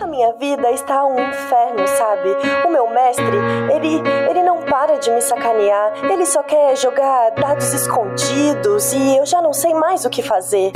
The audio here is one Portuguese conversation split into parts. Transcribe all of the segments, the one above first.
A minha vida está um inferno, sabe? O meu mestre, ele, ele não para de me sacanear. Ele só quer jogar dados escondidos e eu já não sei mais o que fazer.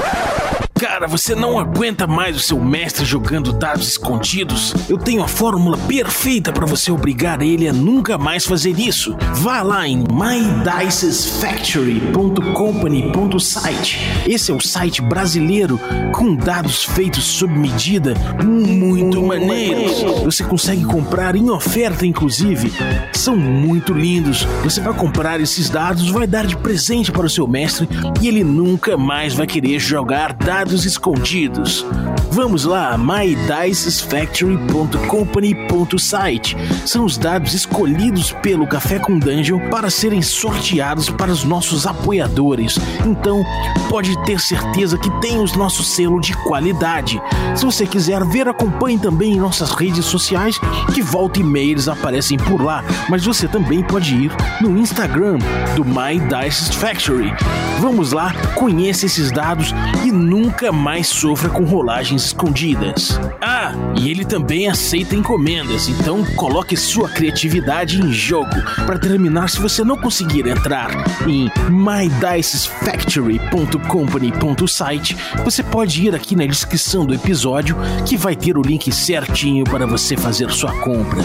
Cara, você não aguenta mais o seu mestre jogando dados escondidos? Eu tenho a fórmula perfeita para você obrigar ele a nunca mais fazer isso. Vá lá em mydicesfactory.company.site. Esse é o site brasileiro com dados feitos sob medida, muito maneiros. Você consegue comprar em oferta, inclusive. São muito lindos. Você vai comprar esses dados, vai dar de presente para o seu mestre e ele nunca mais vai querer jogar dados escondidos. Vamos lá, mydicesfactory.company.site. São os dados escolhidos pelo Café com Dungeon para serem sorteados para os nossos apoiadores. Então, pode ter certeza que tem o nosso selo de qualidade. Se você quiser ver, acompanhe também em nossas redes sociais, que volta e meia eles aparecem por lá. Mas você também pode ir no Instagram do My Dice Factory. Vamos lá, conheça esses dados e nunca mais sofra com rolagens escondidas. Ah, e ele também aceita encomendas, então coloque sua criatividade em jogo. Para terminar, se você não conseguir entrar em mydicesfactory.company.site, você pode ir aqui na descrição do episódio que vai ter o link certinho para você fazer sua compra.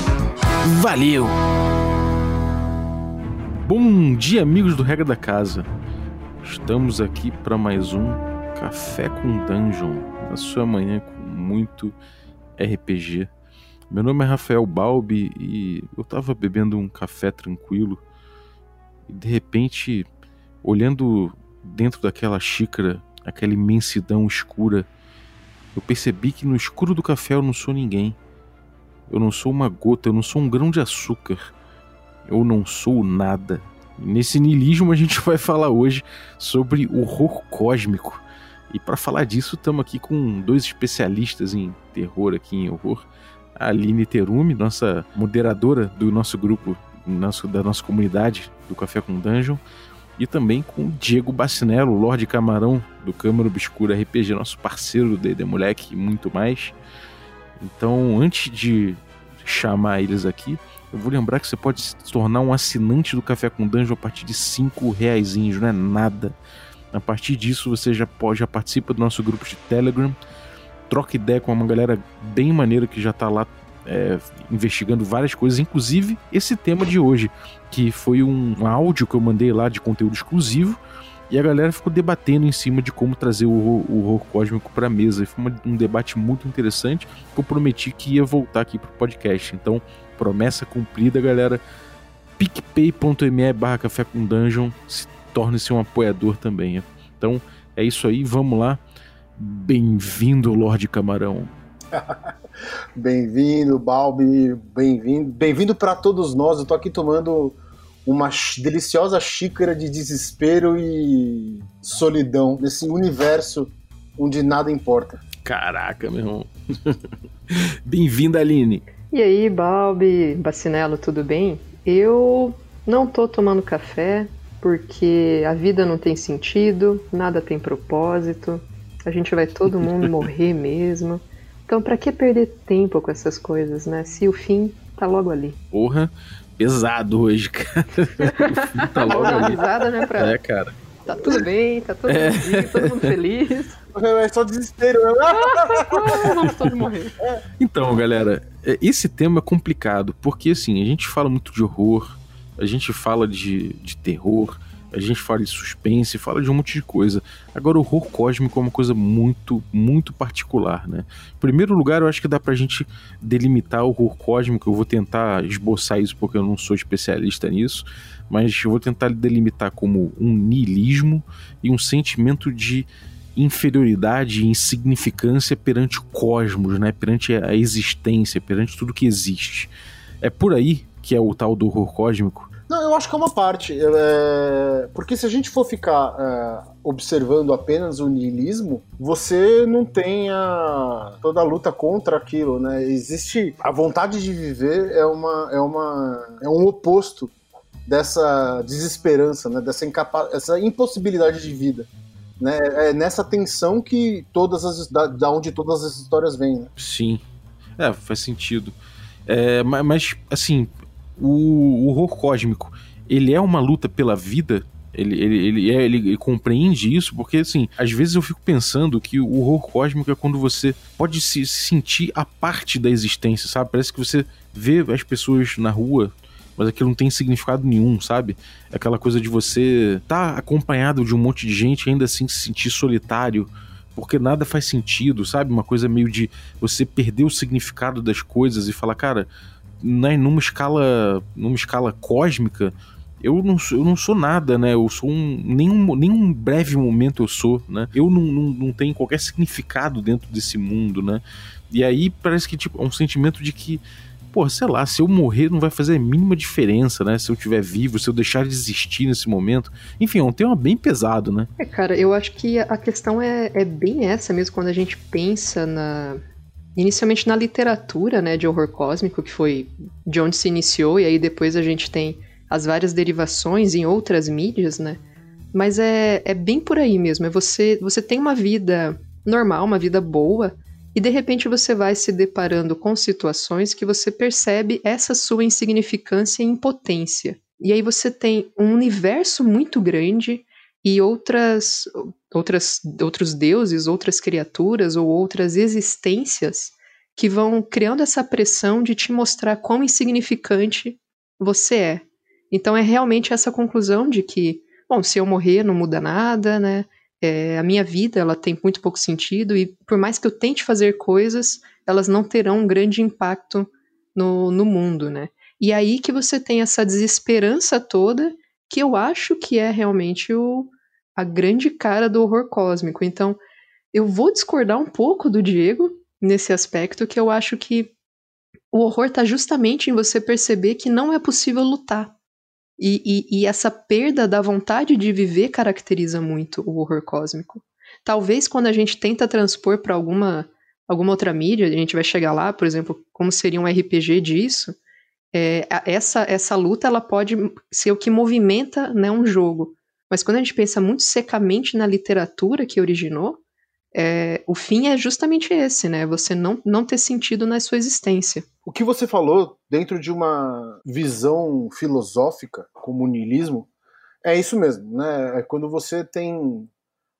Valeu! Bom dia, amigos do Regra da Casa. Estamos aqui para mais um Café com Dungeon, na sua manhã com muito RPG. Meu nome é Rafael Balbi e eu estava bebendo um café tranquilo e de repente, olhando dentro daquela xícara, aquela imensidão escura, eu percebi que no escuro do café eu não sou ninguém. Eu não sou uma gota, eu não sou um grão de açúcar. Eu não sou nada. Nesse niilismo a gente vai falar hoje sobre horror cósmico. E para falar disso, estamos aqui com dois especialistas em terror aqui em horror. A Aline Terumi, nossa moderadora do nosso grupo, nosso, da nossa comunidade do Café com Dungeon. E também com o Diego Bacinello, Lorde Camarão do Câmara Obscura RPG, nosso parceiro do D&D Moleque e muito mais. Então, antes de chamar eles aqui, eu vou lembrar que você pode se tornar um assinante do Café com Dungeon a partir de 5 reais, não é nada. A partir disso, você já pode, já participa do nosso grupo de Telegram, troca ideia com uma galera bem maneira que já está lá é, investigando várias coisas, inclusive esse tema de hoje, que foi um áudio que eu mandei lá de conteúdo exclusivo. E a galera ficou debatendo em cima de como trazer o horror, o horror cósmico para a mesa. E foi uma, um debate muito interessante que eu prometi que ia voltar aqui pro podcast. Então, promessa cumprida, galera. picpay.me barra café com dungeon. Se torne-se um apoiador também. Então, é isso aí. Vamos lá. Bem-vindo, Lorde Camarão. bem-vindo, Balbi. Bem-vindo. Bem-vindo para todos nós. Eu tô aqui tomando uma deliciosa xícara de desespero e solidão nesse universo onde nada importa. Caraca, meu irmão. Bem-vinda, Aline. E aí, Balbi, Bacinelo, tudo bem? Eu não tô tomando café porque a vida não tem sentido, nada tem propósito, a gente vai todo mundo morrer mesmo. Então, para que perder tempo com essas coisas, né? Se o fim tá logo ali. Porra, pesado hoje, cara. tá logo ali. Pesada, né, pra... É, cara. Tá tudo bem, tá todo, é. mundo, todo mundo feliz. É só desespero. Vamos todos morrer. Então, galera, é, esse tema é complicado, porque assim, a gente fala muito de horror, a gente fala de, de terror, a gente fala de suspense, fala de um monte de coisa. Agora, o horror cósmico é uma coisa muito, muito particular, né? Em primeiro lugar, eu acho que dá pra gente delimitar o horror cósmico. Eu vou tentar esboçar isso porque eu não sou especialista nisso, mas eu vou tentar delimitar como um niilismo e um sentimento de inferioridade e insignificância perante o cosmos, né? Perante a existência, perante tudo que existe. É por aí que é o tal do horror cósmico não, eu acho que é uma parte. É... Porque se a gente for ficar é, observando apenas o niilismo, você não tem a... toda a luta contra aquilo, né? Existe a vontade de viver é uma é uma é um oposto dessa desesperança, né? Dessa incapa... essa impossibilidade de vida. Né? É nessa tensão que todas as. da, da onde todas as histórias vêm. Né? Sim. É, faz sentido. É, mas, assim, o, horror cósmico, ele é uma luta pela vida? Ele, ele, ele, é, ele, compreende isso, porque assim, às vezes eu fico pensando que o horror cósmico é quando você pode se sentir a parte da existência, sabe? Parece que você vê as pessoas na rua, mas aquilo não tem significado nenhum, sabe? Aquela coisa de você estar tá acompanhado de um monte de gente e ainda assim se sentir solitário, porque nada faz sentido, sabe? Uma coisa meio de você perder o significado das coisas e falar, cara, né, numa escala, numa escala cósmica, eu não, sou, eu não sou nada, né? Eu sou um. Nenhum, nenhum breve momento eu sou, né? Eu não, não, não tenho qualquer significado dentro desse mundo, né? E aí parece que, tipo, é um sentimento de que. Pô, sei lá, se eu morrer não vai fazer a mínima diferença, né? Se eu estiver vivo, se eu deixar de existir nesse momento. Enfim, é um tema bem pesado, né? É, cara, eu acho que a questão é, é bem essa mesmo quando a gente pensa na, inicialmente na literatura, né, de horror cósmico, que foi de onde se iniciou, e aí depois a gente tem as várias derivações em outras mídias, né? Mas é, é bem por aí mesmo. É você, você tem uma vida normal, uma vida boa, e de repente você vai se deparando com situações que você percebe essa sua insignificância e impotência. E aí você tem um universo muito grande e outras, outras outros deuses, outras criaturas ou outras existências que vão criando essa pressão de te mostrar quão insignificante você é. Então é realmente essa conclusão de que, bom, se eu morrer não muda nada, né? É, a minha vida ela tem muito pouco sentido e por mais que eu tente fazer coisas, elas não terão um grande impacto no, no mundo, né? E aí que você tem essa desesperança toda que eu acho que é realmente o, a grande cara do horror cósmico. Então, eu vou discordar um pouco do Diego nesse aspecto que eu acho que o horror está justamente em você perceber que não é possível lutar. E, e, e, essa perda da vontade de viver caracteriza muito o horror cósmico. Talvez quando a gente tenta transpor para alguma, alguma outra mídia, a gente vai chegar lá, por exemplo, como seria um RPG disso, é, essa, essa luta ela pode ser o que movimenta né, um jogo. Mas quando a gente pensa muito secamente na literatura que originou, é, o fim é justamente esse, né? Você não, não ter sentido na sua existência. O que você falou dentro de uma visão filosófica, como o niilismo, é isso mesmo, né? É quando você tem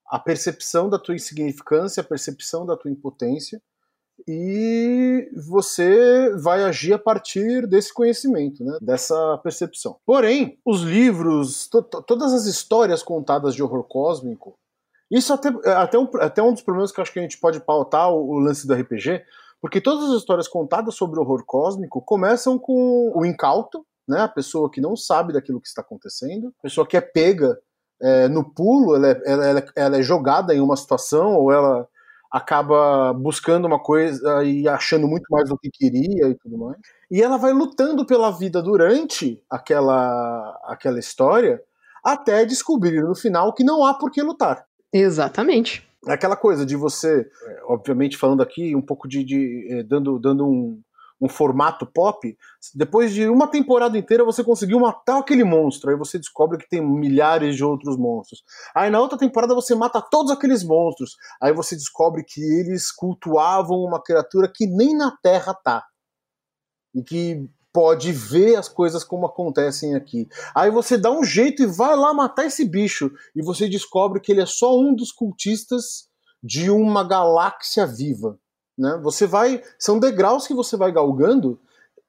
a percepção da tua insignificância, a percepção da tua impotência, e você vai agir a partir desse conhecimento, né? dessa percepção. Porém, os livros, to todas as histórias contadas de horror cósmico, isso até, até, um, até um dos problemas que eu acho que a gente pode pautar o, o lance do RPG, porque todas as histórias contadas sobre horror cósmico começam com o incauto, né, a pessoa que não sabe daquilo que está acontecendo, a pessoa que é pega é, no pulo, ela é, ela, ela é jogada em uma situação, ou ela acaba buscando uma coisa e achando muito mais do que queria e tudo mais. E ela vai lutando pela vida durante aquela, aquela história até descobrir no final que não há por que lutar. Exatamente. É aquela coisa de você, é, obviamente falando aqui um pouco de, de é, dando, dando um, um formato pop, depois de uma temporada inteira você conseguiu matar aquele monstro, aí você descobre que tem milhares de outros monstros. Aí na outra temporada você mata todos aqueles monstros, aí você descobre que eles cultuavam uma criatura que nem na Terra tá. E que pode ver as coisas como acontecem aqui. Aí você dá um jeito e vai lá matar esse bicho. E você descobre que ele é só um dos cultistas de uma galáxia viva. Né? Você vai. São degraus que você vai galgando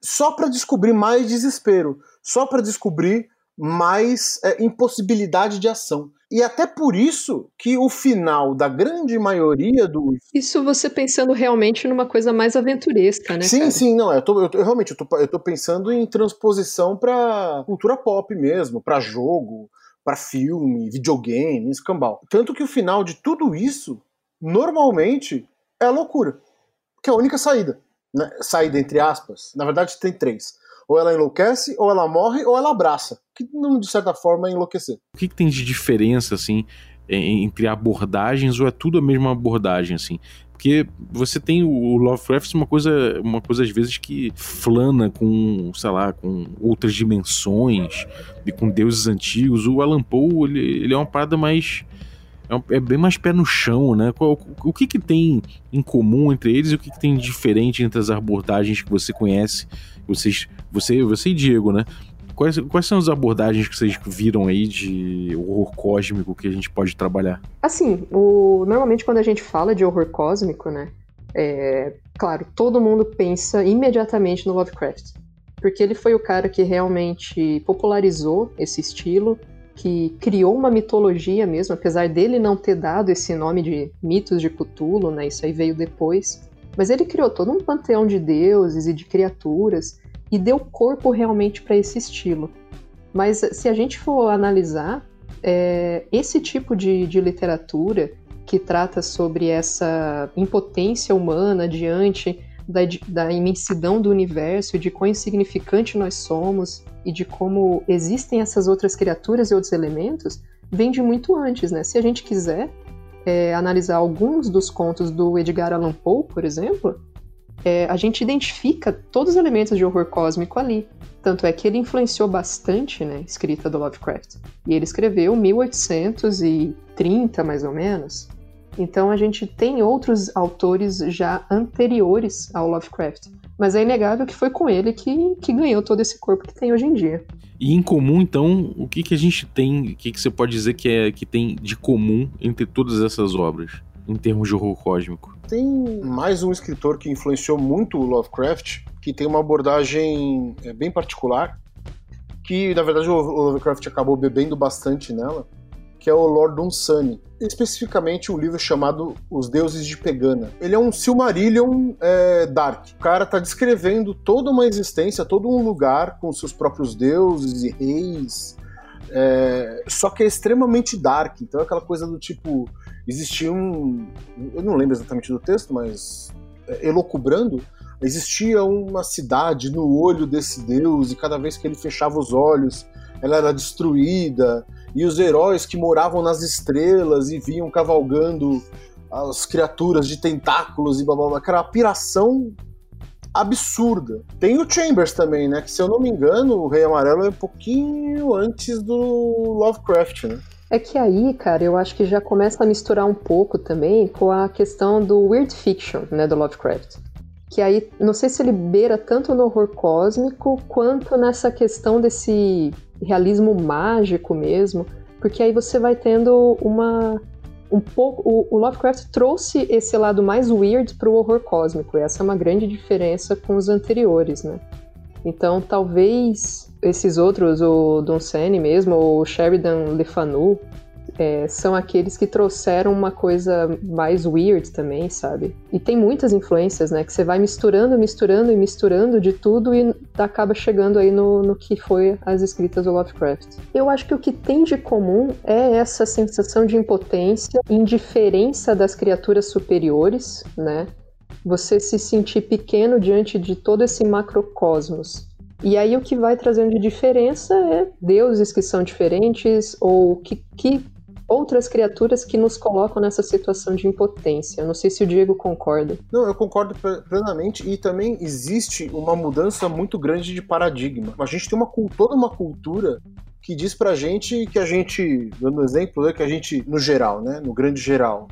só para descobrir mais desespero, só para descobrir mais é, impossibilidade de ação. E até por isso que o final da grande maioria dos. Isso você pensando realmente numa coisa mais aventuresca, né? Sim, cara? sim, não. Eu tô, eu tô, realmente, eu tô, eu tô pensando em transposição para cultura pop mesmo, para jogo, para filme, videogame, escambau. Tanto que o final de tudo isso, normalmente, é loucura. Que é a única saída. Né? Saída entre aspas. Na verdade, tem três ou ela enlouquece, ou ela morre, ou ela abraça. Que de certa forma, é enlouquecer. O que, que tem de diferença, assim, entre abordagens, ou é tudo a mesma abordagem, assim? Porque você tem o Lovecraft uma coisa, uma coisa às vezes que flana com, sei lá, com outras dimensões e com deuses antigos. O Alan Poe, ele, ele é uma parada mais é, é bem mais pé no chão, né? O, o que, que tem em comum entre eles e o que, que tem de diferente entre as abordagens que você conhece? Vocês, você, você e Diego, né? Quais, quais são as abordagens que vocês viram aí de horror cósmico que a gente pode trabalhar? Assim, o, normalmente quando a gente fala de horror cósmico, né? É, claro, todo mundo pensa imediatamente no Lovecraft. Porque ele foi o cara que realmente popularizou esse estilo, que criou uma mitologia mesmo, apesar dele não ter dado esse nome de mitos de Cthulhu, né? Isso aí veio depois. Mas ele criou todo um panteão de deuses e de criaturas e deu corpo realmente para esse estilo. Mas se a gente for analisar, é, esse tipo de, de literatura que trata sobre essa impotência humana diante da, da, imensidão do universo, de quão insignificante nós somos e de como existem essas outras criaturas e outros elementos, vem de muito antes, né? Se a gente quiser é, analisar alguns dos contos do Edgar Allan Poe, por exemplo, é, a gente identifica todos os elementos de horror cósmico ali. Tanto é que ele influenciou bastante né, a escrita do Lovecraft. E ele escreveu 1830, mais ou menos. Então a gente tem outros autores já anteriores ao Lovecraft. Mas é inegável que foi com ele que, que ganhou todo esse corpo que tem hoje em dia. E em comum, então, o que, que a gente tem, o que, que você pode dizer que, é, que tem de comum entre todas essas obras, em termos de horror cósmico? Tem mais um escritor que influenciou muito o Lovecraft, que tem uma abordagem é, bem particular, que na verdade o Lovecraft acabou bebendo bastante nela, que é o Lord Dunsany. Especificamente um livro chamado Os Deuses de Pegana. Ele é um Silmarillion é, Dark. O cara tá descrevendo toda uma existência, todo um lugar com seus próprios deuses e reis. É, só que é extremamente dark. Então é aquela coisa do tipo existia um. Eu não lembro exatamente do texto, mas é, elocubrando, existia uma cidade no olho desse deus, e cada vez que ele fechava os olhos, ela era destruída, e os heróis que moravam nas estrelas e vinham cavalgando as criaturas de tentáculos e blá blá blá, aquela piração absurda. Tem o Chambers também, né? Que se eu não me engano, o Rei Amarelo é um pouquinho antes do Lovecraft, né? É que aí, cara, eu acho que já começa a misturar um pouco também com a questão do weird fiction, né, do Lovecraft. Que aí, não sei se ele beira tanto no horror cósmico quanto nessa questão desse realismo mágico mesmo, porque aí você vai tendo uma um pouco o, o Lovecraft trouxe esse lado mais weird para o horror cósmico. E essa é uma grande diferença com os anteriores, né? Então, talvez esses outros, o Don Sene mesmo, ou Sheridan Le Fanu, é, são aqueles que trouxeram uma coisa mais weird também, sabe? E tem muitas influências, né? Que você vai misturando, misturando e misturando de tudo e acaba chegando aí no, no que foi as escritas do Lovecraft. Eu acho que o que tem de comum é essa sensação de impotência, indiferença das criaturas superiores, né? você se sentir pequeno diante de todo esse macrocosmos. E aí o que vai trazendo de diferença é deuses que são diferentes ou que, que outras criaturas que nos colocam nessa situação de impotência. Não sei se o Diego concorda. Não, eu concordo plenamente e também existe uma mudança muito grande de paradigma. A gente tem uma toda uma cultura que diz pra gente que a gente, dando exemplo, né, que a gente, no geral, né, no grande geral,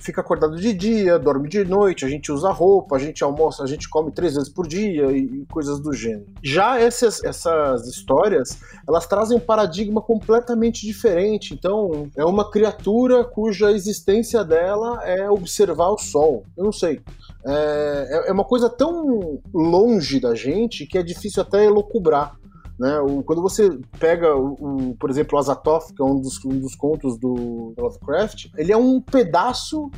fica acordado de dia, dorme de noite, a gente usa roupa, a gente almoça, a gente come três vezes por dia e, coisas do gênero. Já essas, essas histórias, elas trazem um paradigma completamente diferente. Então, é uma criatura cuja existência dela é observar o sol. Eu não sei. É, é, é uma coisa tão longe da gente que é difícil até elocubrar. Né? O, quando você pega, o, o, por exemplo, o Azathoth, que é um dos, um dos contos do Lovecraft, ele é um pedaço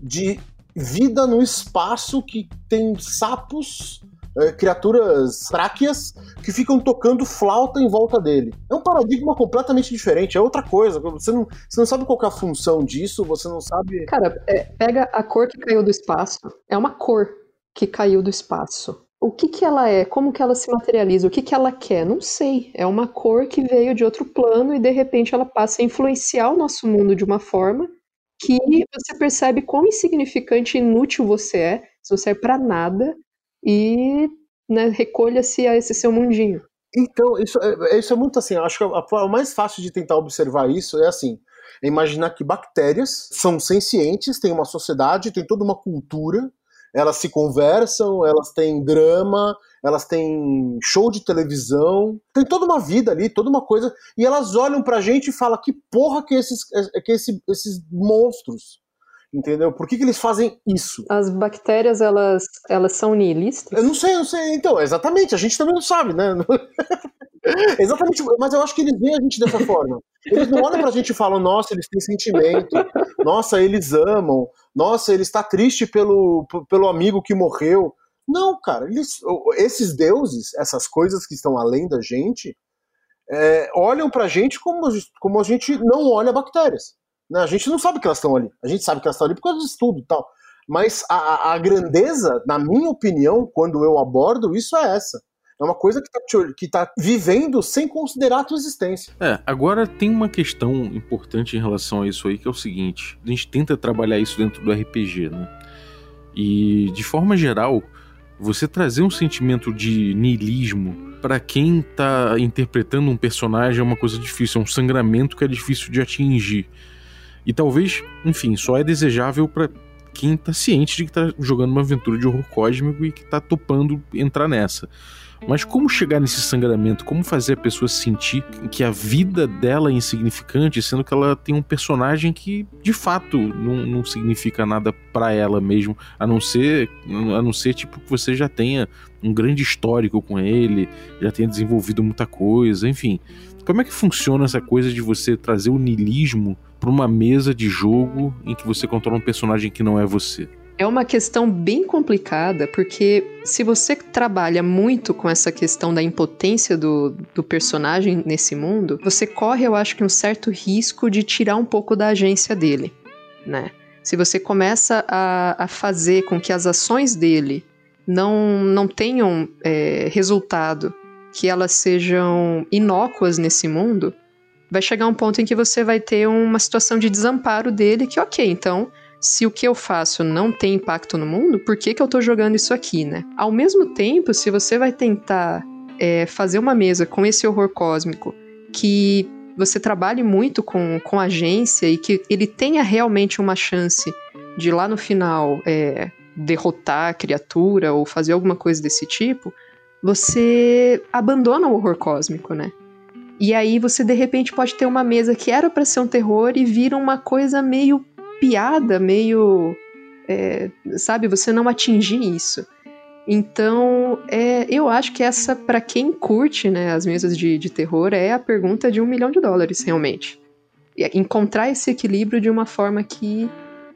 de vida no espaço que tem sapos é, criaturas tráqueas que ficam tocando flauta em volta dele. É um paradigma completamente diferente, é outra coisa. Você não, você não sabe qual é a função disso, você não sabe. Cara, é, pega a cor que caiu do espaço. É uma cor que caiu do espaço. O que que ela é? Como que ela se materializa? O que que ela quer? Não sei. É uma cor que veio de outro plano e de repente ela passa a influenciar o nosso mundo de uma forma que você percebe quão insignificante e inútil você é, se você é para nada e né, recolha-se a esse seu mundinho. Então, isso é, isso é muito assim, acho que a forma mais fácil de tentar observar isso é assim, É imaginar que bactérias são sencientes, têm uma sociedade, têm toda uma cultura, elas se conversam, elas têm drama, elas têm show de televisão, tem toda uma vida ali, toda uma coisa, e elas olham pra gente e falam que porra que esses, que esse, esses monstros entendeu? Por que, que eles fazem isso? As bactérias, elas, elas são nihilistas? Eu não sei, eu não sei. Então, exatamente, a gente também não sabe, né? exatamente, mas eu acho que eles veem a gente dessa forma. Eles não olham pra gente e falam, nossa, eles têm sentimento, nossa, eles amam, nossa, ele está triste pelo, pelo amigo que morreu. Não, cara, eles, esses deuses, essas coisas que estão além da gente, é, olham pra gente como, como a gente não olha bactérias. Né? A gente não sabe que elas estão ali. A gente sabe que elas estão ali por causa do estudo e tal. Mas a, a, grandeza, na minha opinião, quando eu abordo, isso é essa. É uma coisa que está que tá vivendo sem considerar a tua existência. É, agora tem uma questão importante em relação a isso aí, que é o seguinte: a gente tenta trabalhar isso dentro do RPG, né? E, de forma geral, você trazer um sentimento de niilismo para quem tá interpretando um personagem é uma coisa difícil, é um sangramento que é difícil de atingir. E talvez, enfim, só é desejável para quem tá ciente de que tá jogando uma aventura de horror cósmico e que tá topando entrar nessa. Mas como chegar nesse sangramento? Como fazer a pessoa sentir que a vida dela é insignificante, sendo que ela tem um personagem que de fato não, não significa nada para ela mesmo, a não ser a não ser tipo que você já tenha um grande histórico com ele, já tenha desenvolvido muita coisa, enfim. Como é que funciona essa coisa de você trazer o niilismo para uma mesa de jogo em que você controla um personagem que não é você? É uma questão bem complicada, porque se você trabalha muito com essa questão da impotência do, do personagem nesse mundo, você corre, eu acho que, um certo risco de tirar um pouco da agência dele, né? Se você começa a, a fazer com que as ações dele não, não tenham é, resultado, que elas sejam inócuas nesse mundo, vai chegar um ponto em que você vai ter uma situação de desamparo dele que, ok, então, se o que eu faço não tem impacto no mundo, por que, que eu tô jogando isso aqui, né? Ao mesmo tempo, se você vai tentar é, fazer uma mesa com esse horror cósmico que você trabalhe muito com, com agência e que ele tenha realmente uma chance de lá no final é, derrotar a criatura ou fazer alguma coisa desse tipo, você abandona o horror cósmico, né? E aí você de repente pode ter uma mesa que era para ser um terror e vira uma coisa meio piada, meio. É, sabe, você não atingir isso. Então, é, eu acho que essa, para quem curte né, as mesas de, de terror, é a pergunta de um milhão de dólares, realmente. E encontrar esse equilíbrio de uma forma que,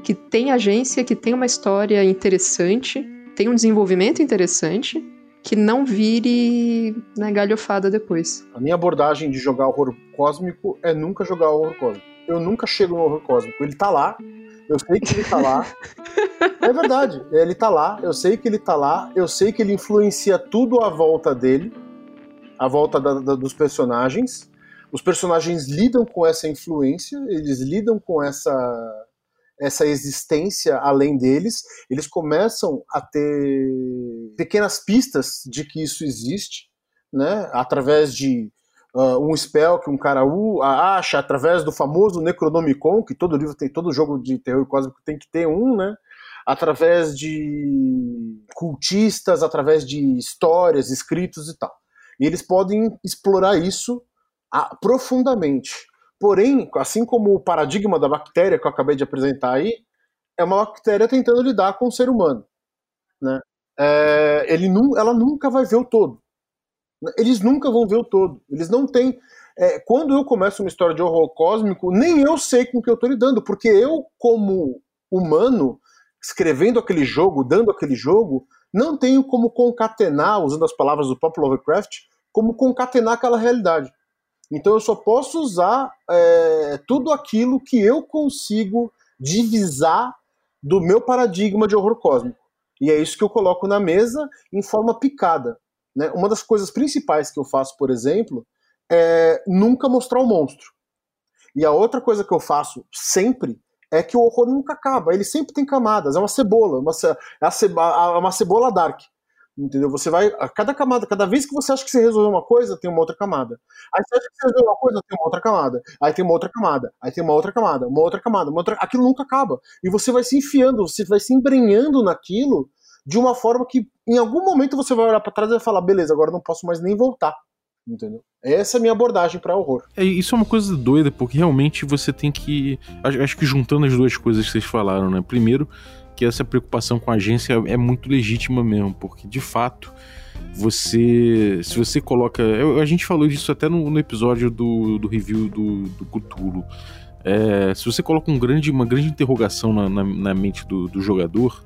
que tem agência, que tem uma história interessante, tem um desenvolvimento interessante, que não vire né, galhofada depois. A minha abordagem de jogar horror cósmico é nunca jogar horror cósmico. Eu nunca chego no horror cósmico. Ele tá lá, eu sei que ele tá lá. é verdade, ele tá lá, eu sei que ele tá lá, eu sei que ele influencia tudo à volta dele, à volta da, da, dos personagens. Os personagens lidam com essa influência, eles lidam com essa essa existência além deles, eles começam a ter pequenas pistas de que isso existe, né? Através de uh, um spell que um cara acha, através do famoso Necronomicon, que todo livro tem, todo jogo de terror cósmico tem que ter um, né? Através de cultistas, através de histórias, escritos e tal. E eles podem explorar isso ah, profundamente. Porém, assim como o paradigma da bactéria que eu acabei de apresentar aí, é uma bactéria tentando lidar com o ser humano. Né? É, ele ela nunca vai ver o todo. Eles nunca vão ver o todo. Eles não têm. É, quando eu começo uma história de horror cósmico, nem eu sei com o que eu estou lidando, porque eu, como humano, escrevendo aquele jogo, dando aquele jogo, não tenho como concatenar, usando as palavras do próprio Lovecraft, como concatenar aquela realidade. Então eu só posso usar é, tudo aquilo que eu consigo divisar do meu paradigma de horror cósmico. E é isso que eu coloco na mesa em forma picada. Né? Uma das coisas principais que eu faço, por exemplo, é nunca mostrar o monstro. E a outra coisa que eu faço sempre é que o horror nunca acaba. Ele sempre tem camadas. É uma cebola, uma, é uma cebola dark. Entendeu? Você vai. A cada camada, cada vez que você acha que você resolveu uma coisa, tem uma outra camada. Aí você acha que você resolveu uma coisa, tem uma outra camada. Aí tem uma outra camada. Aí tem uma outra camada, uma outra camada, uma outra. Aquilo nunca acaba. E você vai se enfiando, você vai se embrenhando naquilo de uma forma que em algum momento você vai olhar para trás e vai falar: beleza, agora não posso mais nem voltar. Entendeu? Essa é a minha abordagem para horror. É, isso é uma coisa doida, porque realmente você tem que. Acho que juntando as duas coisas que vocês falaram, né? Primeiro, que essa preocupação com a agência é muito legítima mesmo, porque de fato você se você coloca a gente falou disso até no, no episódio do, do, review do, do Cthulhu é, se você coloca um grande, uma grande interrogação na, na, na mente do, do, jogador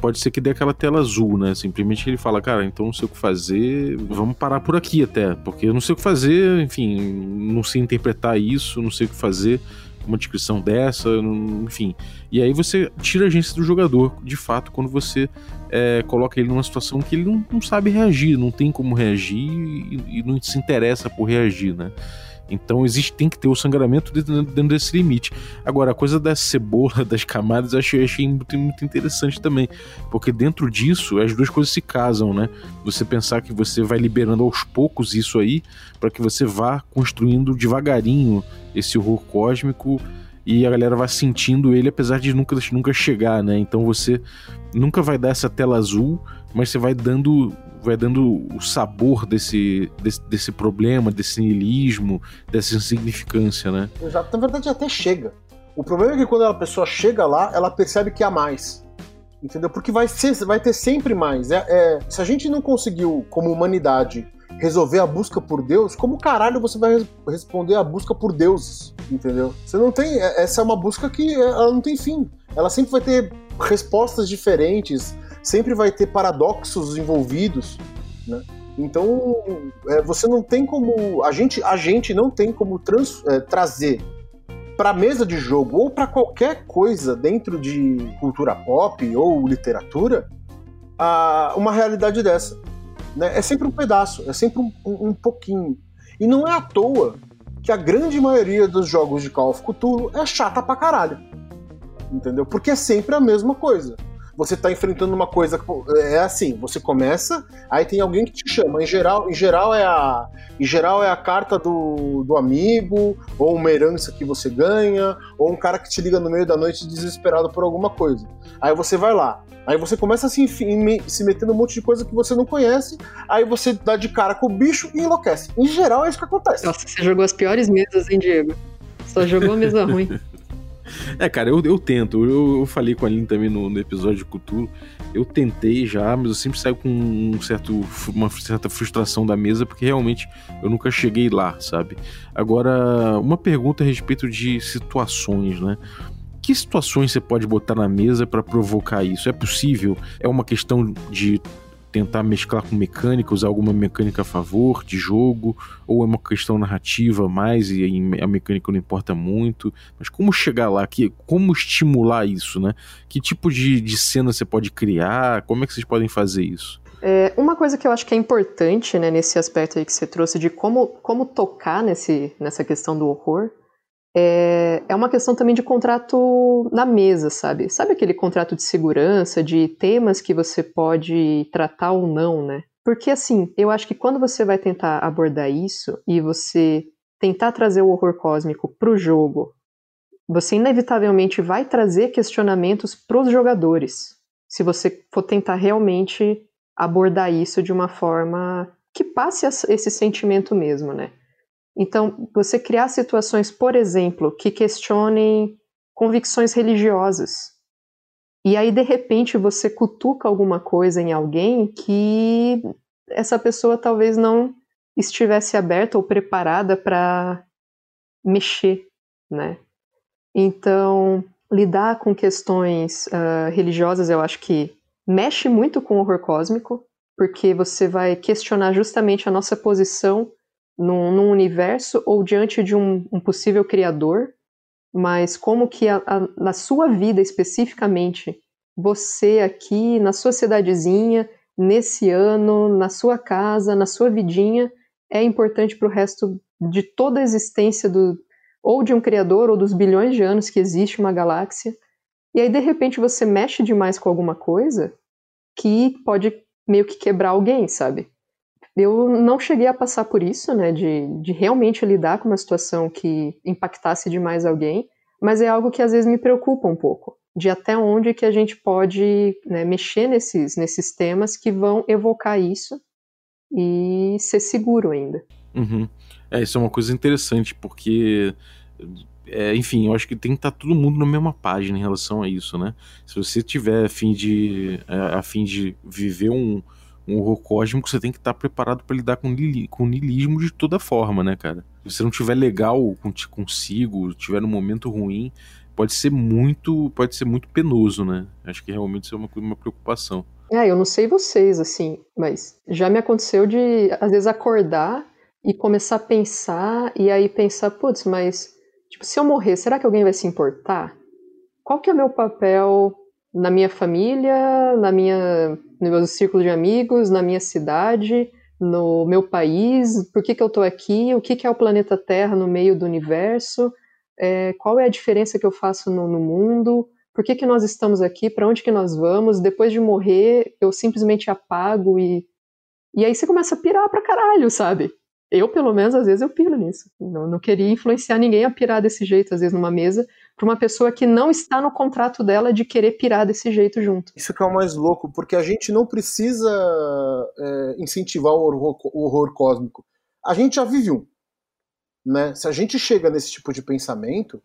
pode ser que dê aquela tela azul, né? Simplesmente ele fala, cara, então não sei o que fazer, vamos parar por aqui até, porque eu não sei o que fazer, enfim, não sei interpretar isso, não sei o que fazer uma descrição dessa, enfim. E aí você tira a agência do jogador, de fato, quando você é, coloca ele numa situação que ele não, não sabe reagir, não tem como reagir e, e, não se interessa por reagir, né? Então existe, tem que ter o sangramento dentro desse limite. Agora, a coisa da cebola, das camadas, eu achei, achei muito, muito interessante também. Porque dentro disso, as duas coisas se casam, né? Você pensar que você vai liberando aos poucos isso aí, para que você vá construindo devagarinho esse horror cósmico e a galera vai sentindo ele apesar de nunca, nunca chegar, né? Então você nunca vai dar essa tela azul, mas você vai dando vai dando o sabor desse, desse, desse problema, desse niilismo, dessa insignificância, né? Exato, na verdade até chega. O problema é que quando a pessoa chega lá, ela percebe que há mais. Entendeu? Porque vai, ser, vai ter sempre mais. É, é, se a gente não conseguiu, como humanidade, resolver a busca por Deus, como caralho você vai responder a busca por deuses? Entendeu? Você não tem. É, essa é uma busca que é, ela não tem fim. Ela sempre vai ter respostas diferentes, sempre vai ter paradoxos envolvidos, né? Então, é, você não tem como. A gente, a gente não tem como trans, é, trazer para mesa de jogo ou para qualquer coisa dentro de cultura pop ou literatura a, uma realidade dessa. Né? É sempre um pedaço, é sempre um, um, um pouquinho. E não é à toa que a grande maioria dos jogos de Call of Cthulhu é chata pra caralho. Entendeu? Porque é sempre a mesma coisa você está enfrentando uma coisa é assim, você começa, aí tem alguém que te chama. Em geral, em geral é a, em geral é a carta do, do amigo, ou uma herança que você ganha, ou um cara que te liga no meio da noite desesperado por alguma coisa. Aí você vai lá. Aí você começa a se, se meter num monte de coisa que você não conhece, aí você dá de cara com o bicho e enlouquece. Em geral é isso que acontece. Nossa, você jogou as piores mesas, hein, Diego? Só jogou a mesa ruim. É, cara, eu, eu tento. Eu, eu falei com a Aline também no, no, episódio de Cultura. Eu tentei já, mas eu sempre saio com um certo, uma certa frustração da mesa, porque realmente eu nunca cheguei lá, sabe? Agora, uma pergunta a respeito de situações, né? Que situações você pode botar na mesa para provocar isso? É possível? É uma questão de tentar mesclar com mecânica, usar alguma mecânica a favor de jogo, ou é uma questão narrativa mais e a mecânica não importa muito. Mas como chegar lá? Que, como estimular isso, né? Que tipo de, de cena você pode criar? Como é que vocês podem fazer isso? É, uma coisa que eu acho que é importante né, nesse aspecto aí que você trouxe de como, como tocar nesse, nessa questão do horror é, é uma questão também de contrato na mesa, sabe? Sabe aquele contrato de segurança, de temas que você pode tratar ou não, né? Porque assim, eu acho que quando você vai tentar abordar isso e você tentar trazer o horror cósmico pro jogo, você inevitavelmente vai trazer questionamentos pros jogadores. Se você for tentar realmente abordar isso de uma forma que passe esse sentimento mesmo, né? Então, você criar situações, por exemplo, que questionem convicções religiosas. E aí, de repente, você cutuca alguma coisa em alguém que essa pessoa talvez não estivesse aberta ou preparada para mexer, né? Então, lidar com questões uh, religiosas, eu acho que mexe muito com o horror cósmico, porque você vai questionar justamente a nossa posição num, num universo ou diante de um, um, possível criador, mas como que a, a, na sua vida especificamente, você aqui na sua cidadezinha, nesse ano, na sua casa, na sua vidinha, é importante para o resto de toda a existência do ou de um criador ou dos bilhões de anos que existe uma galáxia. E aí de repente você mexe demais com alguma coisa que pode meio que quebrar alguém, sabe? Eu não cheguei a passar por isso, né, de, de realmente lidar com uma situação que impactasse demais alguém, mas é algo que às vezes me preocupa um pouco, de até onde que a gente pode né, mexer nesses, nesses temas que vão evocar isso e ser seguro ainda. Uhum. É, isso é uma coisa interessante, porque é, enfim, eu acho que tem que estar tá todo mundo na mesma página em relação a isso, né? Se você tiver a fim de, é, a fim de viver um, um horror cósmico, você tem que estar preparado para lidar com, com niilismo de toda forma, né, cara? Se você não tiver legal consigo, tiver num momento ruim, pode ser muito, pode ser muito penoso, né? Acho que realmente isso é uma, uma preocupação. É, eu não sei vocês, assim, mas já me aconteceu de, às vezes, acordar e começar a pensar, e aí pensar, putz, mas Tipo, se eu morrer, será que alguém vai se importar? Qual que é o meu papel na minha família, na minha, no meu círculo de amigos, na minha cidade, no meu país? Por que, que eu estou aqui? O que, que é o planeta Terra no meio do universo? É, qual é a diferença que eu faço no, no mundo? Por que, que nós estamos aqui? Para onde que nós vamos? Depois de morrer, eu simplesmente apago e e aí você começa a pirar pra caralho, sabe? Eu, pelo menos, às vezes eu piro nisso. Não, não queria influenciar ninguém a pirar desse jeito, às vezes, numa mesa, para uma pessoa que não está no contrato dela de querer pirar desse jeito junto. Isso que é o mais louco, porque a gente não precisa é, incentivar o horror, o horror cósmico. A gente já vive um. Né? Se a gente chega nesse tipo de pensamento,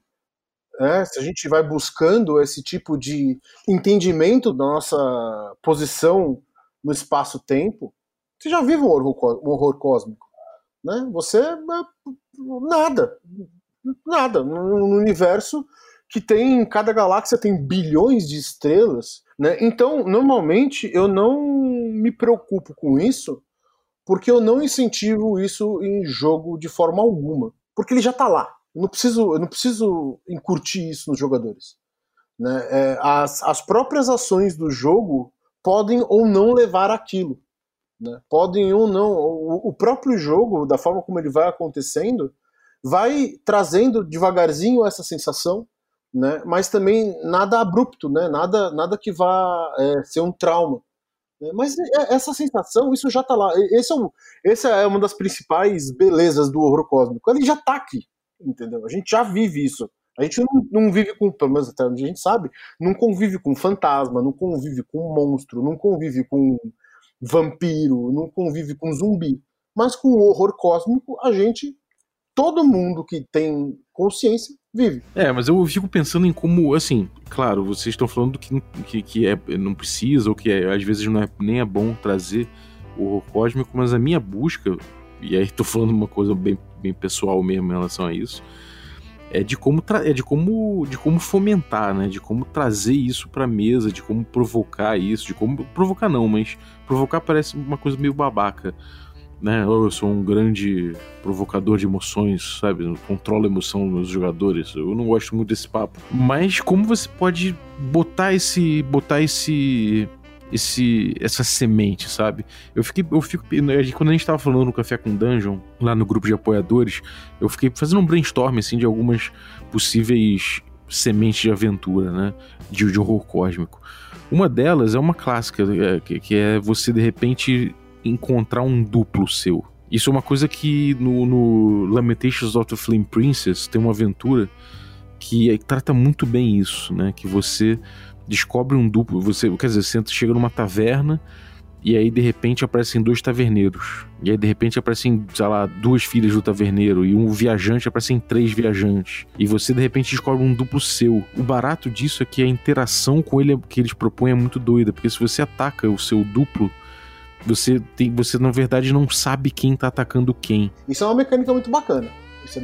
é, se a gente vai buscando esse tipo de entendimento da nossa posição no espaço-tempo, você já vive um horror, um horror cósmico. Né? Você é nada. Nada. No universo que tem. Cada galáxia tem bilhões de estrelas. Né? Então, normalmente, eu não me preocupo com isso, porque eu não incentivo isso em jogo de forma alguma. Porque ele já está lá. Eu não preciso, eu não preciso incutir isso nos jogadores. Né? É, as, as próprias ações do jogo podem ou não levar aquilo. Né? Podem ou não. O, o próprio jogo, da forma como ele vai acontecendo, vai trazendo devagarzinho essa sensação, né? mas também nada abrupto, né? nada, nada que vá é, ser um trauma. Né? Mas é, essa sensação, isso já está lá. Esse é, o, essa é uma das principais belezas do horror cósmico. Ele já está aqui, entendeu? A gente já vive isso. A gente não, não, vive com, pelo menos até onde a gente sabe, não convive com fantasma, não convive com monstro, não convive com vampiro, não convive com zumbi. Mas com o horror cósmico, a gente, todo mundo que tem consciência, vive. É, mas eu fico pensando em como, assim, claro, vocês estão falando que, que, que é, não precisa, ou que é, às vezes não é, nem é bom trazer o horror cósmico, mas a minha busca, e aí estou falando uma coisa bem, bem pessoal mesmo em relação a isso, é de como é de como de como fomentar, né? De como trazer isso para mesa, de como provocar isso, de como provocar não, mas provocar parece uma coisa meio babaca, né? Eu sou um grande provocador de emoções, sabe? Controlo a emoção dos jogadores. Eu não gosto muito desse papo. Mas como você pode botar esse botar esse esse essa semente, sabe? Eu fiquei eu fico quando a gente tava falando no café com Dungeon, lá no grupo de apoiadores, eu fiquei fazendo um brainstorm assim de algumas possíveis sementes de aventura, né? De, de horror cósmico. Uma delas é uma clássica, é, que, que é você de repente encontrar um duplo seu. Isso é uma coisa que no, no Lamentations of the Flame Princess tem uma aventura que trata muito bem isso, né? Que você descobre um duplo. Você, quer dizer, você chega numa taverna e aí de repente aparecem dois taverneiros. E aí de repente aparecem, sei lá, duas filhas do taverneiro e um viajante aparecem três viajantes. E você de repente descobre um duplo seu. O barato disso é que a interação com ele que eles propõem é muito doida, porque se você ataca o seu duplo, você tem, você na verdade não sabe quem tá atacando quem. Isso é uma mecânica muito bacana.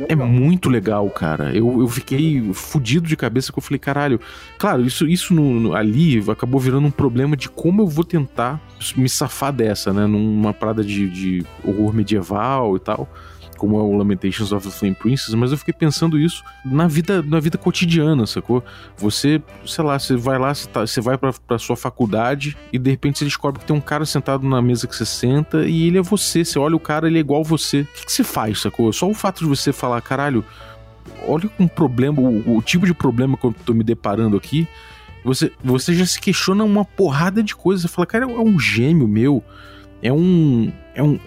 É, é, muito legal, cara. Eu, eu fiquei fudido de cabeça que eu falei, caralho. Claro, isso, isso no, no, ali acabou virando um problema de como eu vou tentar me safar dessa, né? Numa parada de, de horror medieval e tal como é o Lamentations of the Flame Princess, mas eu fiquei pensando isso na vida, na vida cotidiana, sacou? Você, sei lá, você vai lá, você, tá, você vai pra, pra sua faculdade e de repente você descobre que tem um cara sentado na mesa que você senta e ele é você. Você olha o cara, ele é igual você. O que, que você faz, sacou? Só o fato de você falar, caralho, olha um problema, o, o tipo de problema que eu tô me deparando aqui Você, você já se questiona uma porrada de coisas. Você fala, cara, é um gêmeo meu. É um. É um.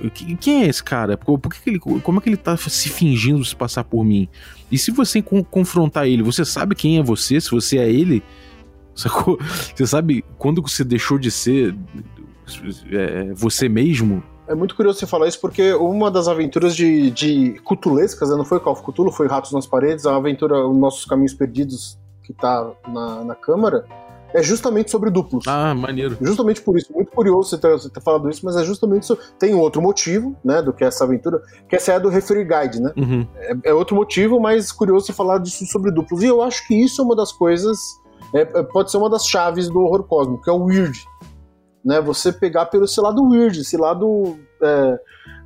Quem é esse cara? Por, que, ele. Como é que ele tá se fingindo se passar por mim? E se você confrontar ele, você sabe quem é você? Se você é ele? Sacou? Você sabe quando você deixou de ser é, você mesmo? É muito curioso você falar isso, porque uma das aventuras de, de Cutulescas, né, não foi Call of foi Ratos nas Paredes, a aventura Os Nossos Caminhos Perdidos, que tá na, na Câmara, é justamente sobre duplos. Ah, maneiro. Justamente por isso. Muito curioso você ter, você ter falado isso, mas é justamente isso. Tem outro motivo, né, do que essa aventura, que essa é do Referee Guide, né? Uhum. É, é, outro motivo, mas curioso você falar disso sobre duplos. E eu acho que isso é uma das coisas, é, é pode ser uma das chaves do horror cósmico, que é o weird né? Você pegar pelo esse lado weird, esse lado. É,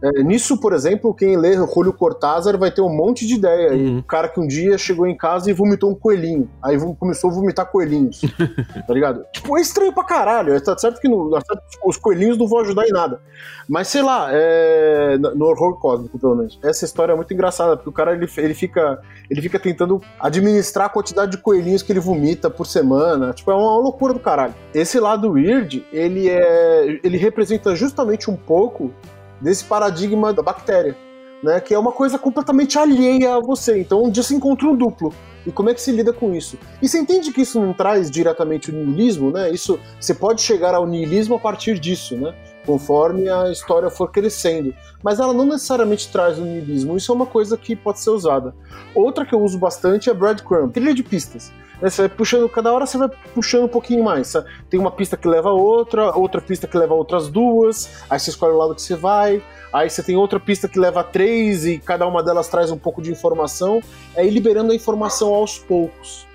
é, nisso, por exemplo, quem lê Julio Cortázar vai ter um monte de ideia. Uhum. O cara que um dia chegou em casa e vomitou um coelhinho. Aí começou a vomitar coelhinhos. tá ligado? Tipo, é estranho pra caralho. Tá certo que no, tipo, os coelhinhos não vão ajudar em nada. Mas sei lá, é, no horror cósmico, pelo menos. Essa história é muito engraçada, porque o cara ele, ele, fica, ele fica tentando administrar a quantidade de coelhinhos que ele vomita por semana. Tipo, é uma loucura do caralho. Esse lado weird, ele é. ele representa justamente um pouco desse paradigma da bactéria, né? Que é uma coisa completamente alheia a você. Então, um dia você encontra um duplo. E como é que se lida com isso? E você entende que isso não traz diretamente o niilismo, né? Isso você pode chegar ao niilismo a partir disso, né? Conforme a história for crescendo. Mas ela não necessariamente traz o niilismo. Isso é uma coisa que pode ser usada. Outra que eu uso bastante é breadcrumb, trilha de pistas. Né? Você vai puxando, cada hora você vai puxando um pouquinho mais. Tem uma pista que leva a outra, outra pista que leva a outras duas, aí você escolhe o lado que você vai, aí você tem outra pista que leva a três e cada uma delas traz um pouco de informação. Ir liberando a informação aos poucos.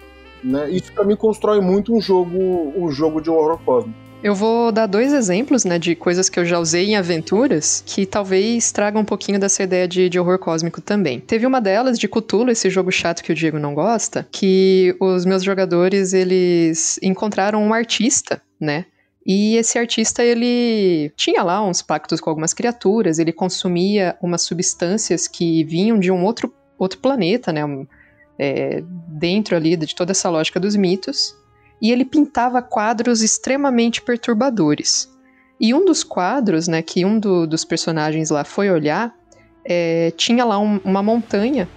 Né? Isso para mim constrói muito um jogo, um jogo de horror cósmico. Eu vou dar dois exemplos, né, de coisas que eu já usei em aventuras que talvez tragam um pouquinho dessa ideia de, de horror cósmico também. Teve uma delas de Cthulhu, esse jogo chato que o Diego não gosta, que os meus jogadores eles encontraram um artista, né? E esse artista, ele tinha lá uns pactos com algumas criaturas, ele consumia umas substâncias que vinham de um outro, outro planeta, né? É, dentro ali de toda essa lógica dos mitos e ele pintava quadros extremamente perturbadores. E um dos quadros, né, que um do, dos personagens lá foi olhar, é, tinha lá um, uma montanha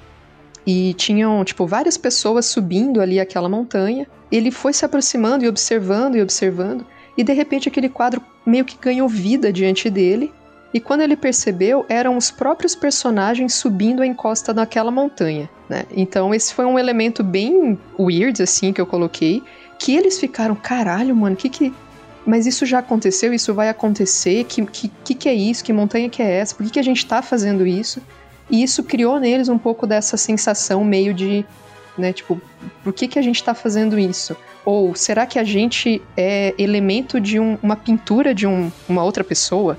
e tinham, tipo, várias pessoas subindo ali aquela montanha. Ele foi se aproximando e observando e observando, e de repente aquele quadro meio que ganhou vida diante dele. E quando ele percebeu, eram os próprios personagens subindo a encosta daquela montanha, né? Então esse foi um elemento bem weird, assim, que eu coloquei, que eles ficaram, caralho, mano, que que. Mas isso já aconteceu, isso vai acontecer, que, que, que, é isso, que montanha que é essa, por que, que a gente tá fazendo isso? E isso criou neles um pouco dessa sensação meio de, né, tipo, por que, que a gente tá fazendo isso? Ou será que a gente é elemento de um, uma pintura de um, uma outra pessoa?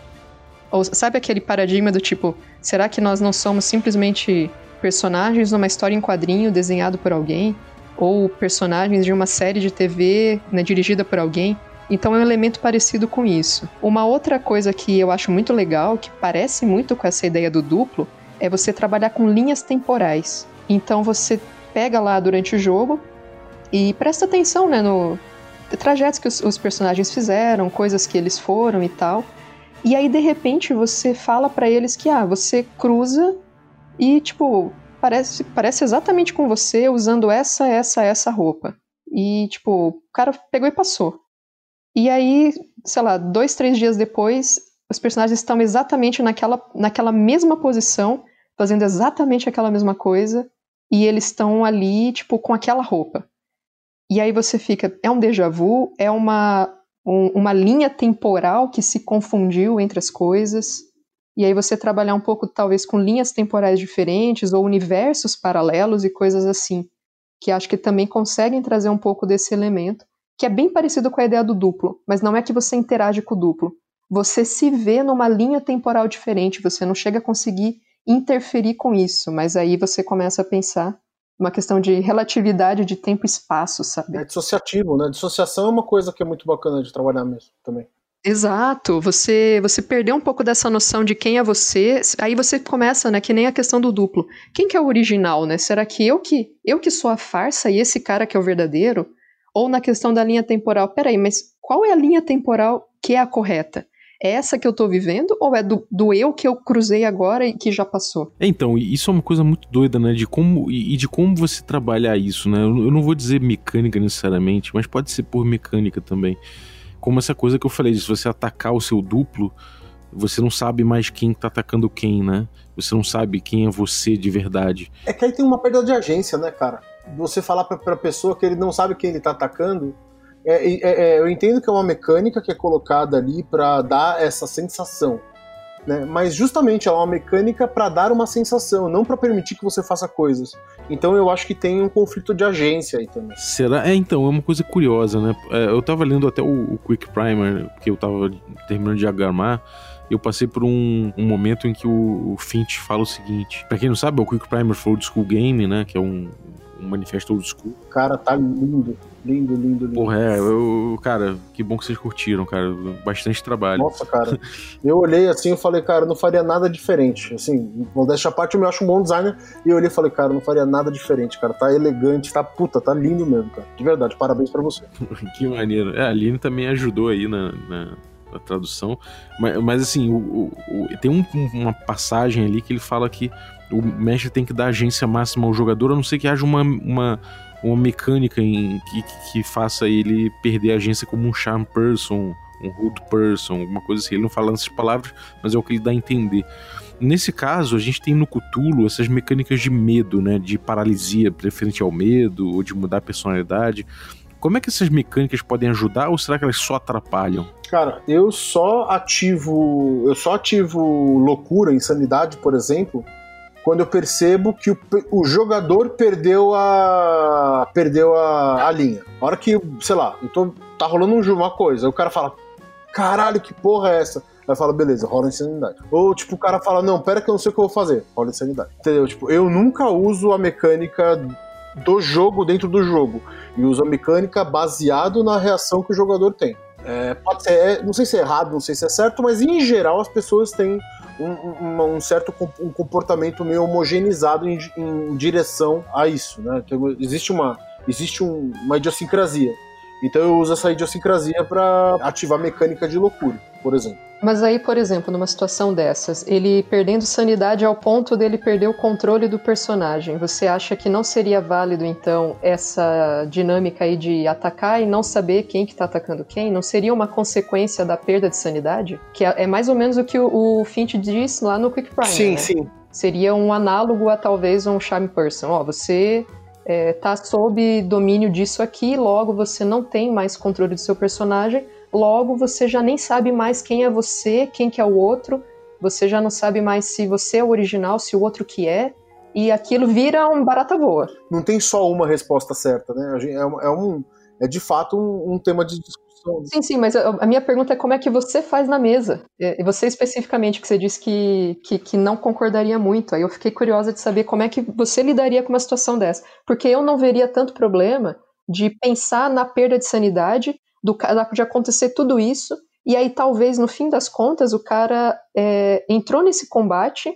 Ou sabe aquele paradigma do tipo, será que nós não somos simplesmente personagens numa história em quadrinho desenhado por alguém? Ou personagens de uma série de TV né, dirigida por alguém. Então é um elemento parecido com isso. Uma outra coisa que eu acho muito legal, que parece muito com essa ideia do duplo, é você trabalhar com linhas temporais. Então você pega lá durante o jogo e presta atenção né, no trajetos que os, os personagens fizeram, coisas que eles foram e tal. E aí de repente você fala para eles que ah, você cruza e tipo parece, parece exatamente com você usando essa, essa, essa roupa. E, tipo, o cara pegou e passou. E aí, sei lá, dois, três dias depois, os personagens estão exatamente naquela, naquela mesma posição, fazendo exatamente aquela mesma coisa, e eles estão ali, tipo, com aquela roupa. E aí você fica, é um déjà vu, é uma, um, uma linha temporal que se confundiu entre as coisas. E aí você trabalhar um pouco, talvez, com linhas temporais diferentes ou universos paralelos e coisas assim, que acho que também conseguem trazer um pouco desse elemento, que é bem parecido com a ideia do duplo, mas não é que você interage com o duplo. Você se vê numa linha temporal diferente, você não chega a conseguir interferir com isso, mas aí você começa a pensar uma questão de relatividade de tempo e espaço, sabe? É dissociativo, né? Dissociação é uma coisa que é muito bacana de trabalhar mesmo também. Exato, você você perdeu um pouco dessa noção de quem é você, aí você começa, né, que nem a questão do duplo. Quem que é o original, né? Será que eu que eu que sou a farsa e esse cara que é o verdadeiro? Ou na questão da linha temporal, peraí, mas qual é a linha temporal que é a correta? É essa que eu tô vivendo ou é do, do eu que eu cruzei agora e que já passou? É, então, isso é uma coisa muito doida, né? De como e de como você trabalhar isso, né? Eu não vou dizer mecânica necessariamente, mas pode ser por mecânica também. Como essa coisa que eu falei, se você atacar o seu duplo, você não sabe mais quem tá atacando quem, né? Você não sabe quem é você de verdade. É que aí tem uma perda de agência, né, cara? Você falar pra, pra pessoa que ele não sabe quem ele tá atacando, é, é, é, eu entendo que é uma mecânica que é colocada ali para dar essa sensação. Né? Mas justamente ela é uma mecânica para dar uma sensação, não para permitir que você faça coisas. Então eu acho que tem um conflito de agência aí também. Será? É, então, é uma coisa curiosa, né? É, eu tava lendo até o, o, Quick Primer, que eu tava terminando de diagramar. Eu passei por um, um momento em que o, o Finch fala o seguinte: para quem não sabe, o Quick Primer foi o School Game, né? Que é um, um manifesto old school. Cara, tá lindo. Lindo, lindo, lindo. Porra, é, eu, cara, que bom que vocês curtiram, cara. Bastante trabalho. Nossa, cara. eu olhei assim e falei, cara, não faria nada diferente. Assim, modéstia à parte, eu me acho um bom designer. E eu olhei e falei, cara, não faria nada diferente, cara. Tá elegante, tá puta, tá lindo mesmo, cara. De verdade, parabéns para você. que maneiro. É, a Aline também ajudou aí na, na a tradução. Mas, mas assim, o, o, o, tem um, uma passagem ali que ele fala que o mestre tem que dar agência máxima ao jogador, a não ser que haja uma, uma, uma mecânica em, que, que faça ele perder a agência como um charm person, um rude person, alguma coisa assim. Ele não fala essas palavras, mas é o que ele dá a entender. Nesse caso, a gente tem no Cthulhu essas mecânicas de medo, né? De paralisia preferente ao medo, ou de mudar a personalidade. Como é que essas mecânicas podem ajudar ou será que elas só atrapalham? Cara, eu só ativo. Eu só ativo loucura, insanidade, por exemplo, quando eu percebo que o, o jogador perdeu a perdeu a, a, linha. A hora que, sei lá, eu tô, tá rolando um, uma coisa, o cara fala, caralho, que porra é essa? Aí fala, beleza, rola insanidade. Ou, tipo, o cara fala, não, pera que eu não sei o que eu vou fazer, rola insanidade. Entendeu? Tipo, eu nunca uso a mecânica do jogo dentro do jogo. E uso a mecânica baseado na reação que o jogador tem. É, pode ser, é, não sei se é errado, não sei se é certo, mas em geral as pessoas têm um, um, certo um comportamento meio homogeneizado em, em direção a isso, né? Então, existe uma existe um, uma idiosincrasia. Então eu uso essa idiosincrasia para ativar mecânica de loucura, por exemplo. Mas aí, por exemplo, numa situação dessas, ele perdendo sanidade ao ponto dele perder o controle do personagem, você acha que não seria válido, então, essa dinâmica aí de atacar e não saber quem que tá atacando quem? Não seria uma consequência da perda de sanidade? Que é, é mais ou menos o que o, o Finch diz lá no Quick Prime, Sim, né? sim. Seria um análogo a talvez um Charm Person. Ó, você é, tá sob domínio disso aqui, logo você não tem mais controle do seu personagem, logo você já nem sabe mais quem é você, quem que é o outro, você já não sabe mais se você é o original, se o outro que é, e aquilo vira um barata boa. Não tem só uma resposta certa, né? É, um, é, um, é de fato um, um tema de discussão. Sim, sim, mas a, minha pergunta é como é que você faz na mesa? E você especificamente, que você disse que, que, que não concordaria muito, aí eu fiquei curiosa de saber como é que você lidaria com uma situação dessa. Porque eu não veria tanto problema de pensar na perda de sanidade do de acontecer tudo isso, e aí talvez no fim das contas o cara é, entrou nesse combate,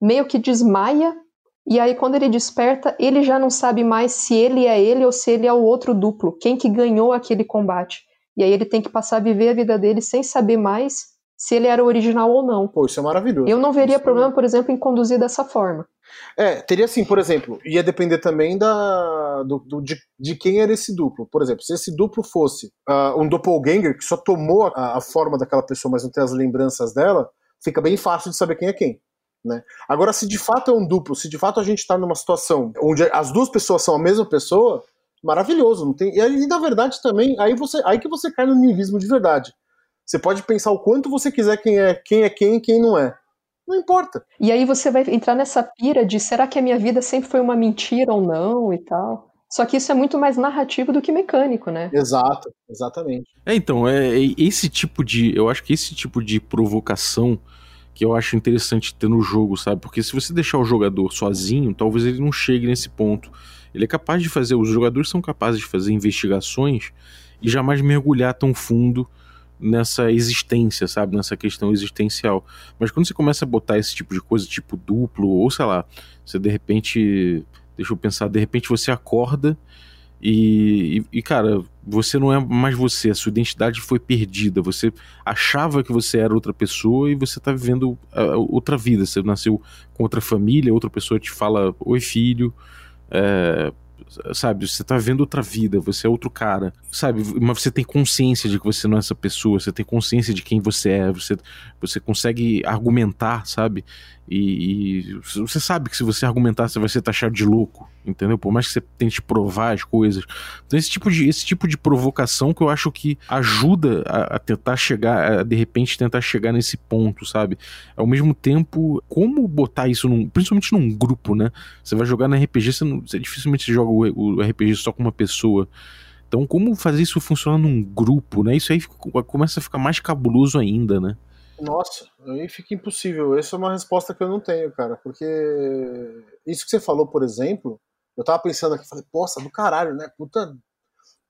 meio que desmaia, e aí quando ele desperta, ele já não sabe mais se ele é ele ou se ele é o outro duplo, quem que ganhou aquele combate. E aí ele tem que passar a viver a vida dele sem saber mais se ele era o original ou não. Pô, isso é maravilhoso. Eu não veria isso é problema, por exemplo, em conduzir dessa forma. É, teria sim, por exemplo, ia depender também da, do, do de, de, quem era esse duplo. Por exemplo, se esse duplo fosse uh, um doppelganger que só tomou a, a, forma daquela pessoa, mas não tem as lembranças dela, fica bem fácil de saber quem é quem. Né? Agora, se de fato é um duplo, se de fato a gente está numa situação onde as duas pessoas são a mesma pessoa, maravilhoso. Não tem... E aí, na verdade, também, aí, você, aí que você cai no niilismo de verdade. Você pode pensar o quanto você quiser quem é quem é quem e quem não é. Não importa. E aí você vai entrar nessa pira de será que a minha vida sempre foi uma mentira ou não e tal. Só que isso é muito mais narrativo do que mecânico, né? Exato, exatamente. É, então, é, é esse tipo de. Eu acho que esse tipo de provocação que eu acho interessante ter no jogo, sabe? Porque se você deixar o jogador sozinho, talvez ele não chegue nesse ponto. Ele é capaz de fazer, os jogadores são capazes de fazer investigações e jamais mergulhar tão fundo nessa existência, sabe? Nessa questão existencial. Mas quando você começa a botar esse tipo de coisa, tipo duplo, ou sei lá, você de repente. Deixa eu pensar, de repente você acorda e, e, e cara, você não é mais você, a sua identidade foi perdida. Você achava que você era outra pessoa e você está vivendo uh, outra vida. Você nasceu com outra família, outra pessoa te fala: Oi, filho. É, sabe, você tá vendo outra vida, você é outro cara, sabe, mas você tem consciência de que você não é essa pessoa, você tem consciência de quem você é, você, você consegue argumentar, sabe, e, e você sabe que se você argumentar você vai ser taxado de louco, entendeu? Por mais que você tente provar as coisas. Então esse tipo de, esse tipo de provocação que eu acho que ajuda a, a tentar chegar, a, de repente tentar chegar nesse ponto, sabe? Ao mesmo tempo, como botar isso num, principalmente num grupo, né? Você vai jogar no RPG, você, não, você dificilmente joga o, o RPG só com uma pessoa. Então, como fazer isso funcionar num grupo, né? Isso aí começa a ficar mais cabuloso ainda, né? Nossa, aí fica impossível. Essa é uma resposta que eu não tenho, cara. Porque isso que você falou, por exemplo, eu tava pensando aqui, falei, poxa, do caralho, né? Puta,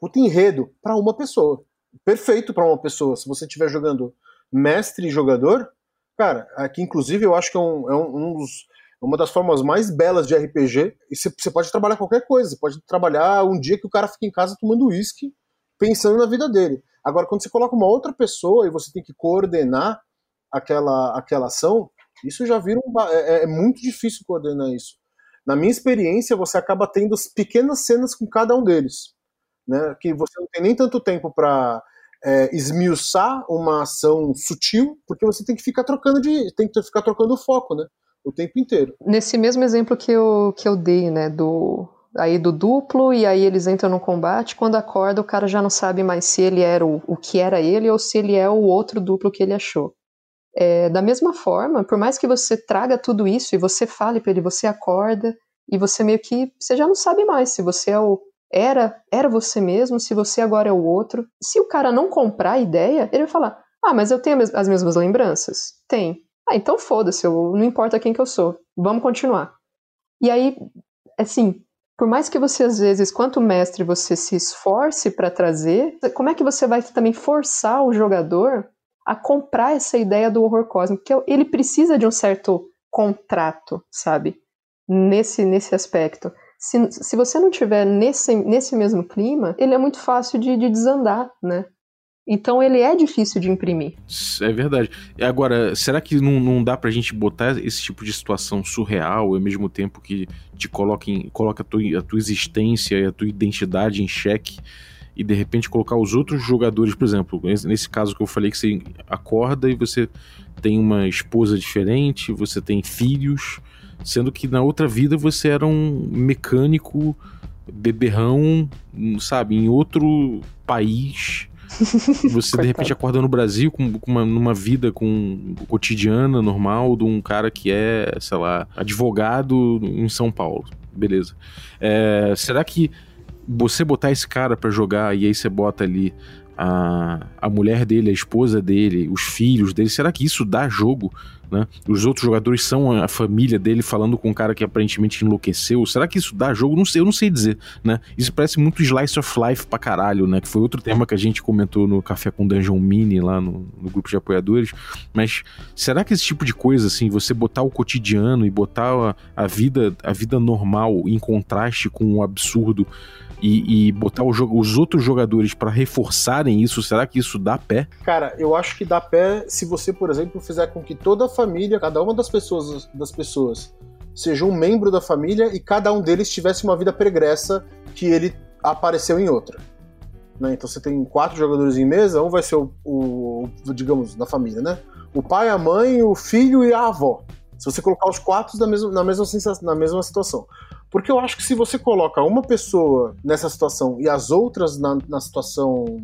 puta enredo para uma pessoa. Perfeito para uma pessoa. Se você estiver jogando mestre e jogador, cara, aqui inclusive eu acho que é um, é um, um dos, uma das formas mais belas de RPG. E você, pode trabalhar qualquer coisa. Você pode trabalhar um dia que o cara fica em casa tomando uísque, pensando na vida dele. Agora, quando você coloca uma outra pessoa e você tem que coordenar aquela, aquela ação, isso já vira um, é, é, é muito difícil coordenar isso. Na minha experiência, você acaba tendo pequenas cenas com cada um deles, né? Que você não tem nem tanto tempo para é, esmiuçar uma ação sutil, porque você tem que ficar trocando de, tem que ficar trocando o foco, né? O tempo inteiro. Nesse mesmo exemplo que eu, que eu dei, né, do aí do duplo e aí eles entram no combate, quando acorda o cara já não sabe mais se ele era o, o que era ele ou se ele é o outro duplo que ele achou. É, da mesma forma, por mais que você traga tudo isso e você fale para ele, você acorda e você meio que você já não sabe mais se você é o era era você mesmo, se você agora é o outro. Se o cara não comprar a ideia, ele vai falar: "Ah, mas eu tenho as mesmas lembranças". Tem. Ah, então foda-se, não importa quem que eu sou. Vamos continuar. E aí, assim, por mais que você às vezes, quanto mestre, você se esforce para trazer, como é que você vai também forçar o jogador a comprar essa ideia do horror cósmico, que ele precisa de um certo contrato, sabe? Nesse, nesse aspecto. Se, se você não tiver nesse, nesse mesmo clima, ele é muito fácil de, de desandar, né? Então ele é difícil de imprimir. É verdade. Agora, será que não, não dá pra gente botar esse tipo de situação surreal ao mesmo tempo que te coloca, em, coloca a, tua, a tua existência e a tua identidade em xeque? e de repente colocar os outros jogadores, por exemplo, nesse caso que eu falei que você acorda e você tem uma esposa diferente, você tem filhos, sendo que na outra vida você era um mecânico beberrão, sabe, em outro país. Você de repente acorda no Brasil com, com uma, numa vida com cotidiana, normal, de um cara que é, sei lá, advogado em São Paulo. Beleza. É, será que você botar esse cara para jogar e aí você bota ali a, a mulher dele, a esposa dele, os filhos dele, será que isso dá jogo? Né? Os outros jogadores são a família dele falando com um cara que aparentemente enlouqueceu. Será que isso dá jogo? Não sei, eu não sei dizer, né? Isso parece muito Slice of Life pra caralho, né? Que foi outro tema que a gente comentou no Café com Dungeon Mini lá no, no grupo de apoiadores. Mas será que esse tipo de coisa, assim, você botar o cotidiano e botar a, a vida, a vida normal em contraste com o absurdo e, e botar os outros jogadores para reforçarem isso, será que isso dá pé? Cara, eu acho que dá pé se você, por exemplo, fizer com que toda a família, cada uma das pessoas, das pessoas seja um membro da família e cada um deles tivesse uma vida pregressa que ele apareceu em outra. Né? Então você tem quatro jogadores em mesa, um vai ser o, o, digamos, da família, né? O pai, a mãe, o filho e a avó. Se você colocar os quatro mesma, na mesma, na mesma situação. Porque eu acho que se você coloca uma pessoa nessa situação e as outras na, na situação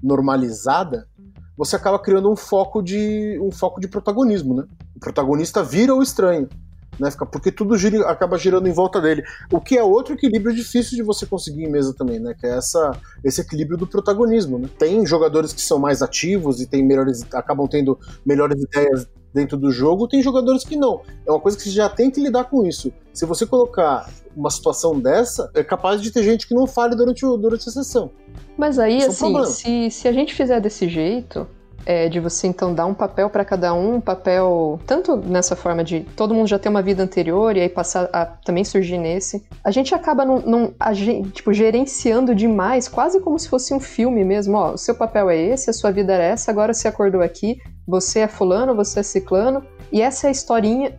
normalizada, você acaba criando um foco de um foco de protagonismo, né? O protagonista vira o estranho, né? Porque tudo gira, acaba girando em volta dele. O que é outro equilíbrio difícil de você conseguir em mesa também, né? Que é essa, esse equilíbrio do protagonismo, né? Tem jogadores que são mais ativos e tem melhores, acabam tendo melhores ideias dentro do jogo, tem jogadores que não. É uma coisa que você já tem que lidar com isso. Se você colocar uma situação dessa, é capaz de ter gente que não fale durante, o, durante a sessão. Mas aí, assim, é assim, se, se a gente fizer desse jeito, é, de você então dar um papel para cada um, um papel tanto nessa forma de todo mundo já ter uma vida anterior e aí passar a também surgir nesse. A gente acaba num, num a tipo gerenciando demais, quase como se fosse um filme mesmo. Ó, o seu papel é esse, a sua vida era essa, agora você acordou aqui, você é fulano, você é ciclano e essa é a historinha.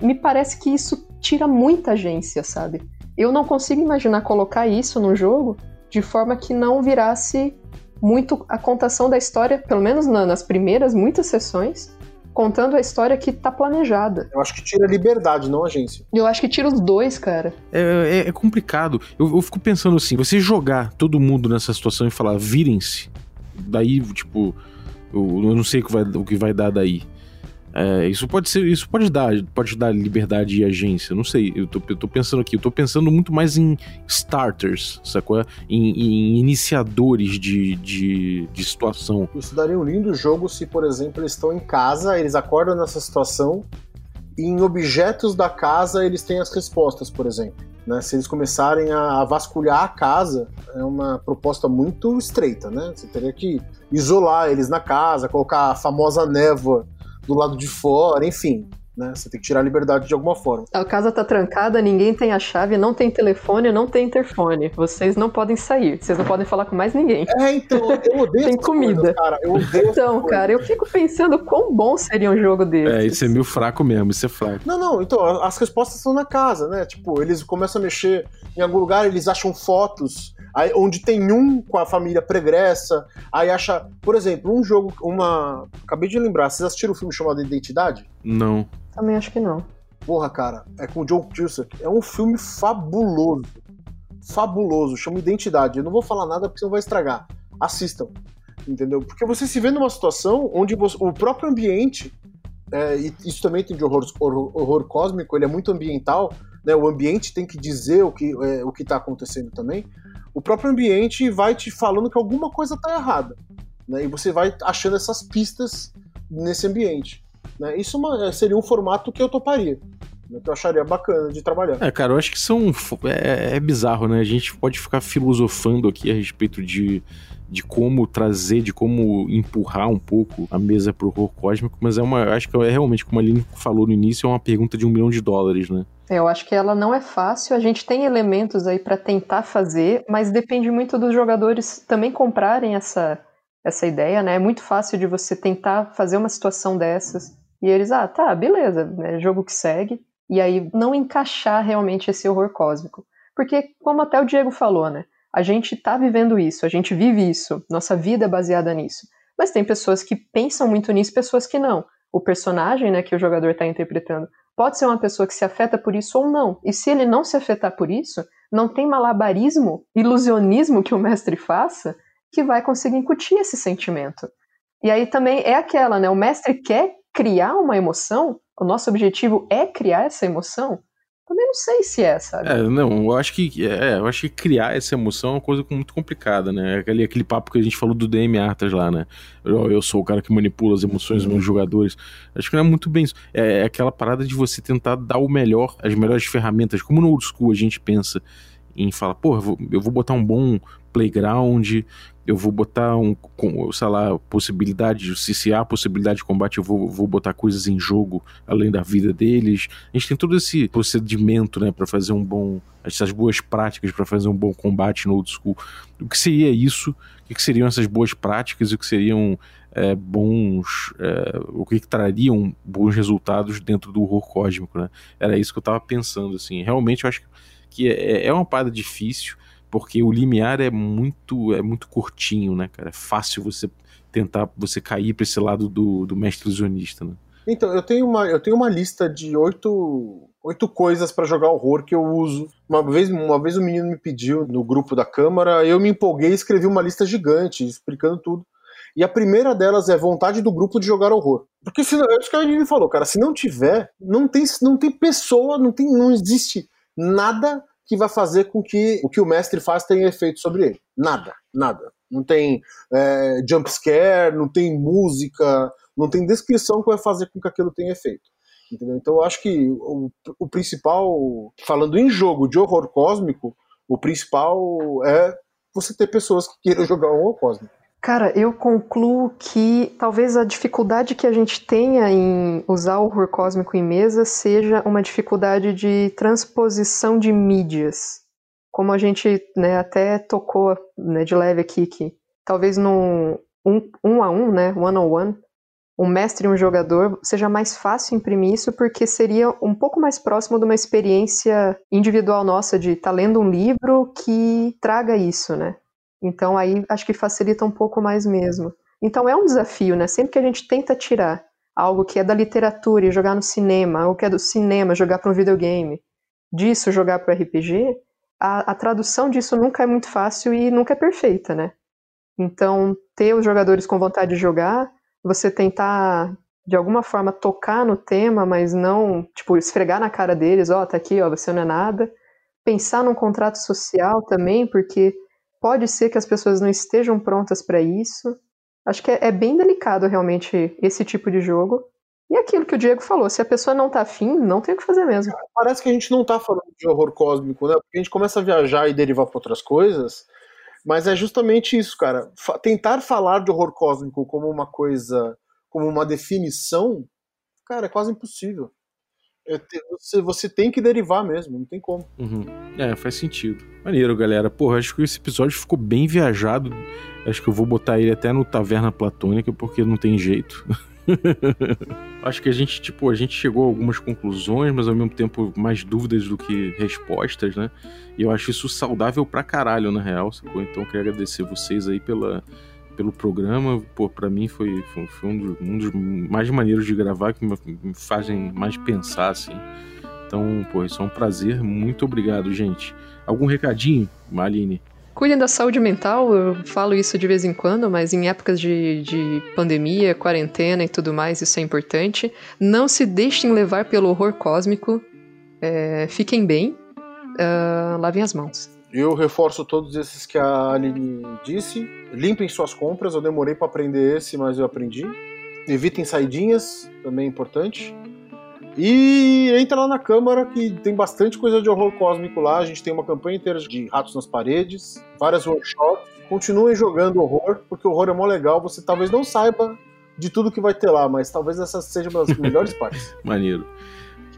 Me parece que isso tira muita agência, sabe? Eu não consigo imaginar colocar isso no jogo de forma que não virasse muito a contação da história, pelo menos nas primeiras muitas sessões, contando a história que tá planejada. Eu acho que tira liberdade, não agência. Eu acho que tira os dois, cara. É, é, é complicado. Eu, eu, fico pensando assim, você jogar todo mundo nessa situação e falar, virem-se, daí, tipo, eu, eu, não sei o que vai, o que vai dar daí. É, isso pode ser, isso pode dar, pode dar liberdade e agência, não sei. Eu tô, eu tô pensando aqui, eu tô pensando muito mais em starters, sacou? Em, em iniciadores de, de, de, situação. Isso daria um lindo jogo se, por exemplo, eles estão em casa, eles acordam nessa situação e em objetos da casa eles têm as respostas, por exemplo. Né? Se eles começarem a, a vasculhar a casa, é uma proposta muito estreita, né? Você teria que isolar eles na casa, colocar a famosa névoa do lado de fora, enfim. Né? Você tem que tirar a liberdade de alguma forma. A casa tá trancada, ninguém tem a chave, não tem telefone, não tem interfone. Vocês não podem sair, vocês não podem falar com mais ninguém. É, então, eu odeio Tem comida. Coisas, cara. Eu odeio então, cara, eu fico pensando quão bom seria um jogo desse. É, isso é meio fraco mesmo, isso é fraco. Não, não, então, as respostas estão na casa, né? Tipo, eles começam a mexer em algum lugar, eles acham fotos Aí, onde tem um com a família pregressa, aí acha, por exemplo, um jogo, uma. Acabei de lembrar, vocês assistiram o um filme chamado Identidade? Não. Também acho que não. Porra, cara, é com o John Cusack. É um filme fabuloso. Fabuloso, chama Identidade. Eu não vou falar nada porque senão vai estragar. Assistam. Entendeu? Porque você se vê numa situação onde você, o próprio ambiente, é, e isso também tem de horror, horror, horror, cósmico, ele é muito ambiental, né? O ambiente tem que dizer o que é, o que está acontecendo também o próprio ambiente vai te falando que alguma coisa está errada. Né? E você vai achando essas pistas nesse ambiente. Né? Isso é uma, seria um formato que eu toparia. Né? Que eu acharia bacana de trabalhar. É, cara, eu acho que são. É, é bizarro, né? A gente pode ficar filosofando aqui a respeito de de como trazer, de como empurrar um pouco a mesa pro horror cósmico, mas é uma, acho que é realmente, como a Aline falou no início, é uma pergunta de um milhão de dólares, né? É, eu acho que ela não é fácil, a gente tem elementos aí para tentar fazer, mas depende muito dos jogadores também comprarem essa, essa ideia, né? É muito fácil de você tentar fazer uma situação dessas e eles, ah, tá, beleza, é jogo que segue, e aí não encaixar realmente esse horror cósmico. Porque, como até o Diego falou, né? A gente está vivendo isso, a gente vive isso, nossa vida é baseada nisso. Mas tem pessoas que pensam muito nisso, pessoas que não. O personagem né, que o jogador está interpretando pode ser uma pessoa que se afeta por isso ou não. E se ele não se afetar por isso, não tem malabarismo, ilusionismo que o mestre faça que vai conseguir incutir esse sentimento. E aí também é aquela, né? O mestre quer criar uma emoção, o nosso objetivo é criar essa emoção, também não sei se é, sabe? É, não, eu acho que é, eu acho que criar essa emoção é uma coisa muito complicada, né? Aquele, aquele papo que a gente falou do DM Artas lá, né? Eu, eu sou o cara que manipula as emoções dos meus jogadores. Acho que não é muito bem isso. É, é aquela parada de você tentar dar o melhor, as melhores ferramentas, como no old school a gente pensa em falar, pô, eu vou, botar um bom playground, eu vou botar um, sei lá, possibilidade, se, se há possibilidade de combate, eu vou, vou botar coisas em jogo além da vida deles. A gente tem todo esse procedimento, né, para fazer um bom, essas boas práticas para fazer um bom combate no old school. O que seria isso? O que seriam essas boas práticas? O que seriam é, bons, é, o que, que, trariam bons resultados dentro do horror cósmico, né? Era isso que eu tava pensando, assim. Realmente eu acho que é, é uma parada difícil porque o limiar é muito é muito curtinho, né, cara? É fácil você tentar você cair para esse lado do, do mestre ilusionista, né? Então, eu tenho uma, eu tenho uma lista de oito, oito coisas para jogar horror que eu uso. Uma vez, uma vez um menino me pediu no grupo da Câmara, eu me empolguei e escrevi uma lista gigante, explicando tudo. E a primeira delas é vontade do grupo de jogar horror. Porque se, é isso que a gente falou, cara, se não tiver, não tem, não tem pessoa, não, tem, não existe nada que vai fazer com que o que o mestre faz tenha efeito sobre ele. Nada, nada. Não tem é, jump scare, não tem música, não tem descrição que vai fazer com que aquilo tenha efeito. Entendeu? Então eu acho que o, o principal, falando em jogo de horror cósmico, o principal é você ter pessoas que queiram jogar horror cósmico. Cara, eu concluo que talvez a dificuldade que a gente tenha em usar o horror cósmico em mesa seja uma dificuldade de transposição de mídias. Como a gente né, até tocou né, de leve aqui, que talvez num um, um a um, né, one on one, um mestre e um jogador, seja mais fácil imprimir isso porque seria um pouco mais próximo de uma experiência individual nossa de estar tá lendo um livro que traga isso, né? Então aí acho que facilita um pouco mais mesmo. Então é um desafio, né? Sempre que a gente tenta tirar algo que é da literatura e jogar no cinema, algo que é do cinema, jogar para um videogame, disso jogar para RPG, a, a, tradução disso nunca é muito fácil e nunca é perfeita, né? Então, ter os jogadores com vontade de jogar, você tentar de alguma forma tocar no tema, mas não, tipo, esfregar na cara deles, ó, oh, tá aqui, ó, você não é nada. Pensar num contrato social também, porque Pode ser que as pessoas não estejam prontas para isso. Acho que é, é, bem delicado realmente esse tipo de jogo. E aquilo que o Diego falou, se a pessoa não tá afim, não tem o que fazer mesmo. Parece que a gente não tá falando de horror cósmico, né? Porque a gente começa a viajar e derivar para outras coisas. Mas é justamente isso, cara. tentar falar de horror cósmico como uma coisa, como uma definição, cara, é quase impossível. É, você, tem que derivar mesmo, não tem como. Uhum. É, faz sentido. Maneiro, galera. Porra, acho que esse episódio ficou bem viajado. Acho que eu vou botar ele até no Taverna Platônica, porque não tem jeito. acho que a gente, tipo, a gente chegou a algumas conclusões, mas ao mesmo tempo mais dúvidas do que respostas, né? E eu acho isso saudável pra caralho, na real, sacou? Então eu queria agradecer vocês aí pela pelo programa. Pô, pra mim foi, foi, foi um, dos, um, dos, mais maneiros de gravar, que me, me, fazem mais pensar, assim. Então, pô, isso é um prazer. Muito obrigado, gente. Algum recadinho, Maline? Cuidem da saúde mental, eu falo isso de vez em quando, mas em épocas de, de pandemia, quarentena e tudo mais, isso é importante. Não se deixem levar pelo horror cósmico. É, fiquem bem. Uh, lavem as mãos. Eu reforço todos esses que a Aline disse. Limpem suas compras. Eu demorei para aprender esse, mas eu aprendi. Evitem saidinhas, também é importante. E entra lá na Câmara que tem bastante coisa de horror cósmico lá. A gente tem uma campanha inteira de ratos nas paredes, várias workshops. Continuem jogando horror, porque o horror é mó legal. Você talvez não saiba de tudo que vai ter lá, mas talvez essa seja uma das melhores partes. Maneiro.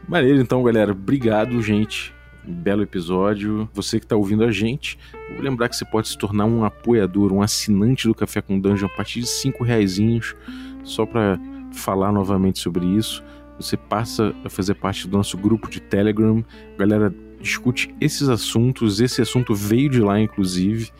Maneiro, então, galera. Obrigado, gente belo episódio. Você que está ouvindo a gente, vou lembrar que você pode se tornar um apoiador, um assinante do Café com Dungeon a partir de cinco reais. Só para falar novamente sobre isso, você passa a fazer parte do nosso grupo de Telegram. A galera discute esses assuntos. Esse assunto veio de lá, inclusive.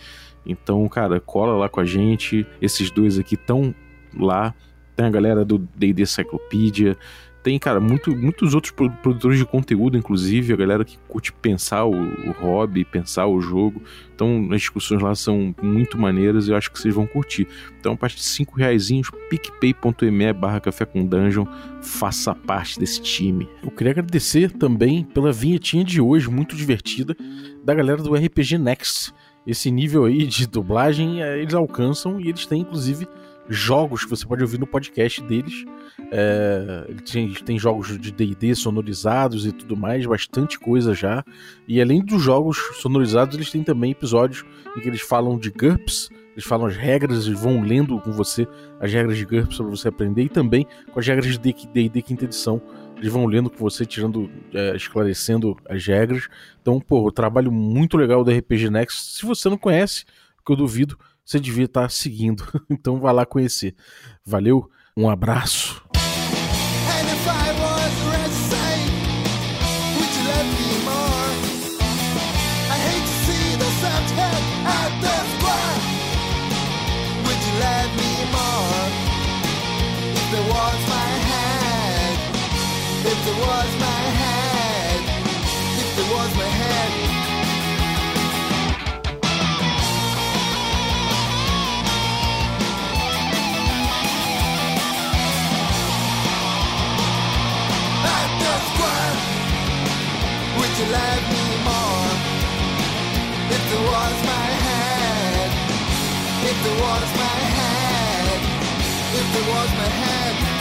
Então, cara, cola lá com a gente. Esses dois aqui estão lá. Tem a galera do D&D Cyclopedia, tem, cara, muito, muitos outros produtores de conteúdo, inclusive, a galera que curte pensar o, o hobby, pensar o jogo. Então, as discussões lá são muito maneiras e eu acho que vocês vão curtir. Então, a partir de 5 reais, picpay.me barra café com dungeon, faça parte desse time. Eu queria agradecer também pela vinhetinha de hoje, muito divertida, da galera do RPG Next. Esse nível aí de dublagem eh, eles alcançam e eles têm, inclusive, jogos que você pode ouvir no podcast deles. É, tem, tem jogos de DD sonorizados e tudo mais, bastante coisa já. E além dos jogos sonorizados, eles têm também episódios em que eles falam de GURPS, eles falam as regras, eles vão lendo com você as regras de GURPS para você aprender, e também com as regras de DD quinta edição. Eles vão lendo com você, tirando, é, esclarecendo as regras. Então, pô, trabalho muito legal do RPG Next. Se você não conhece, que eu duvido, você devia estar seguindo. Então vá lá conhecer. Valeu, um abraço. There was my head. If there was my head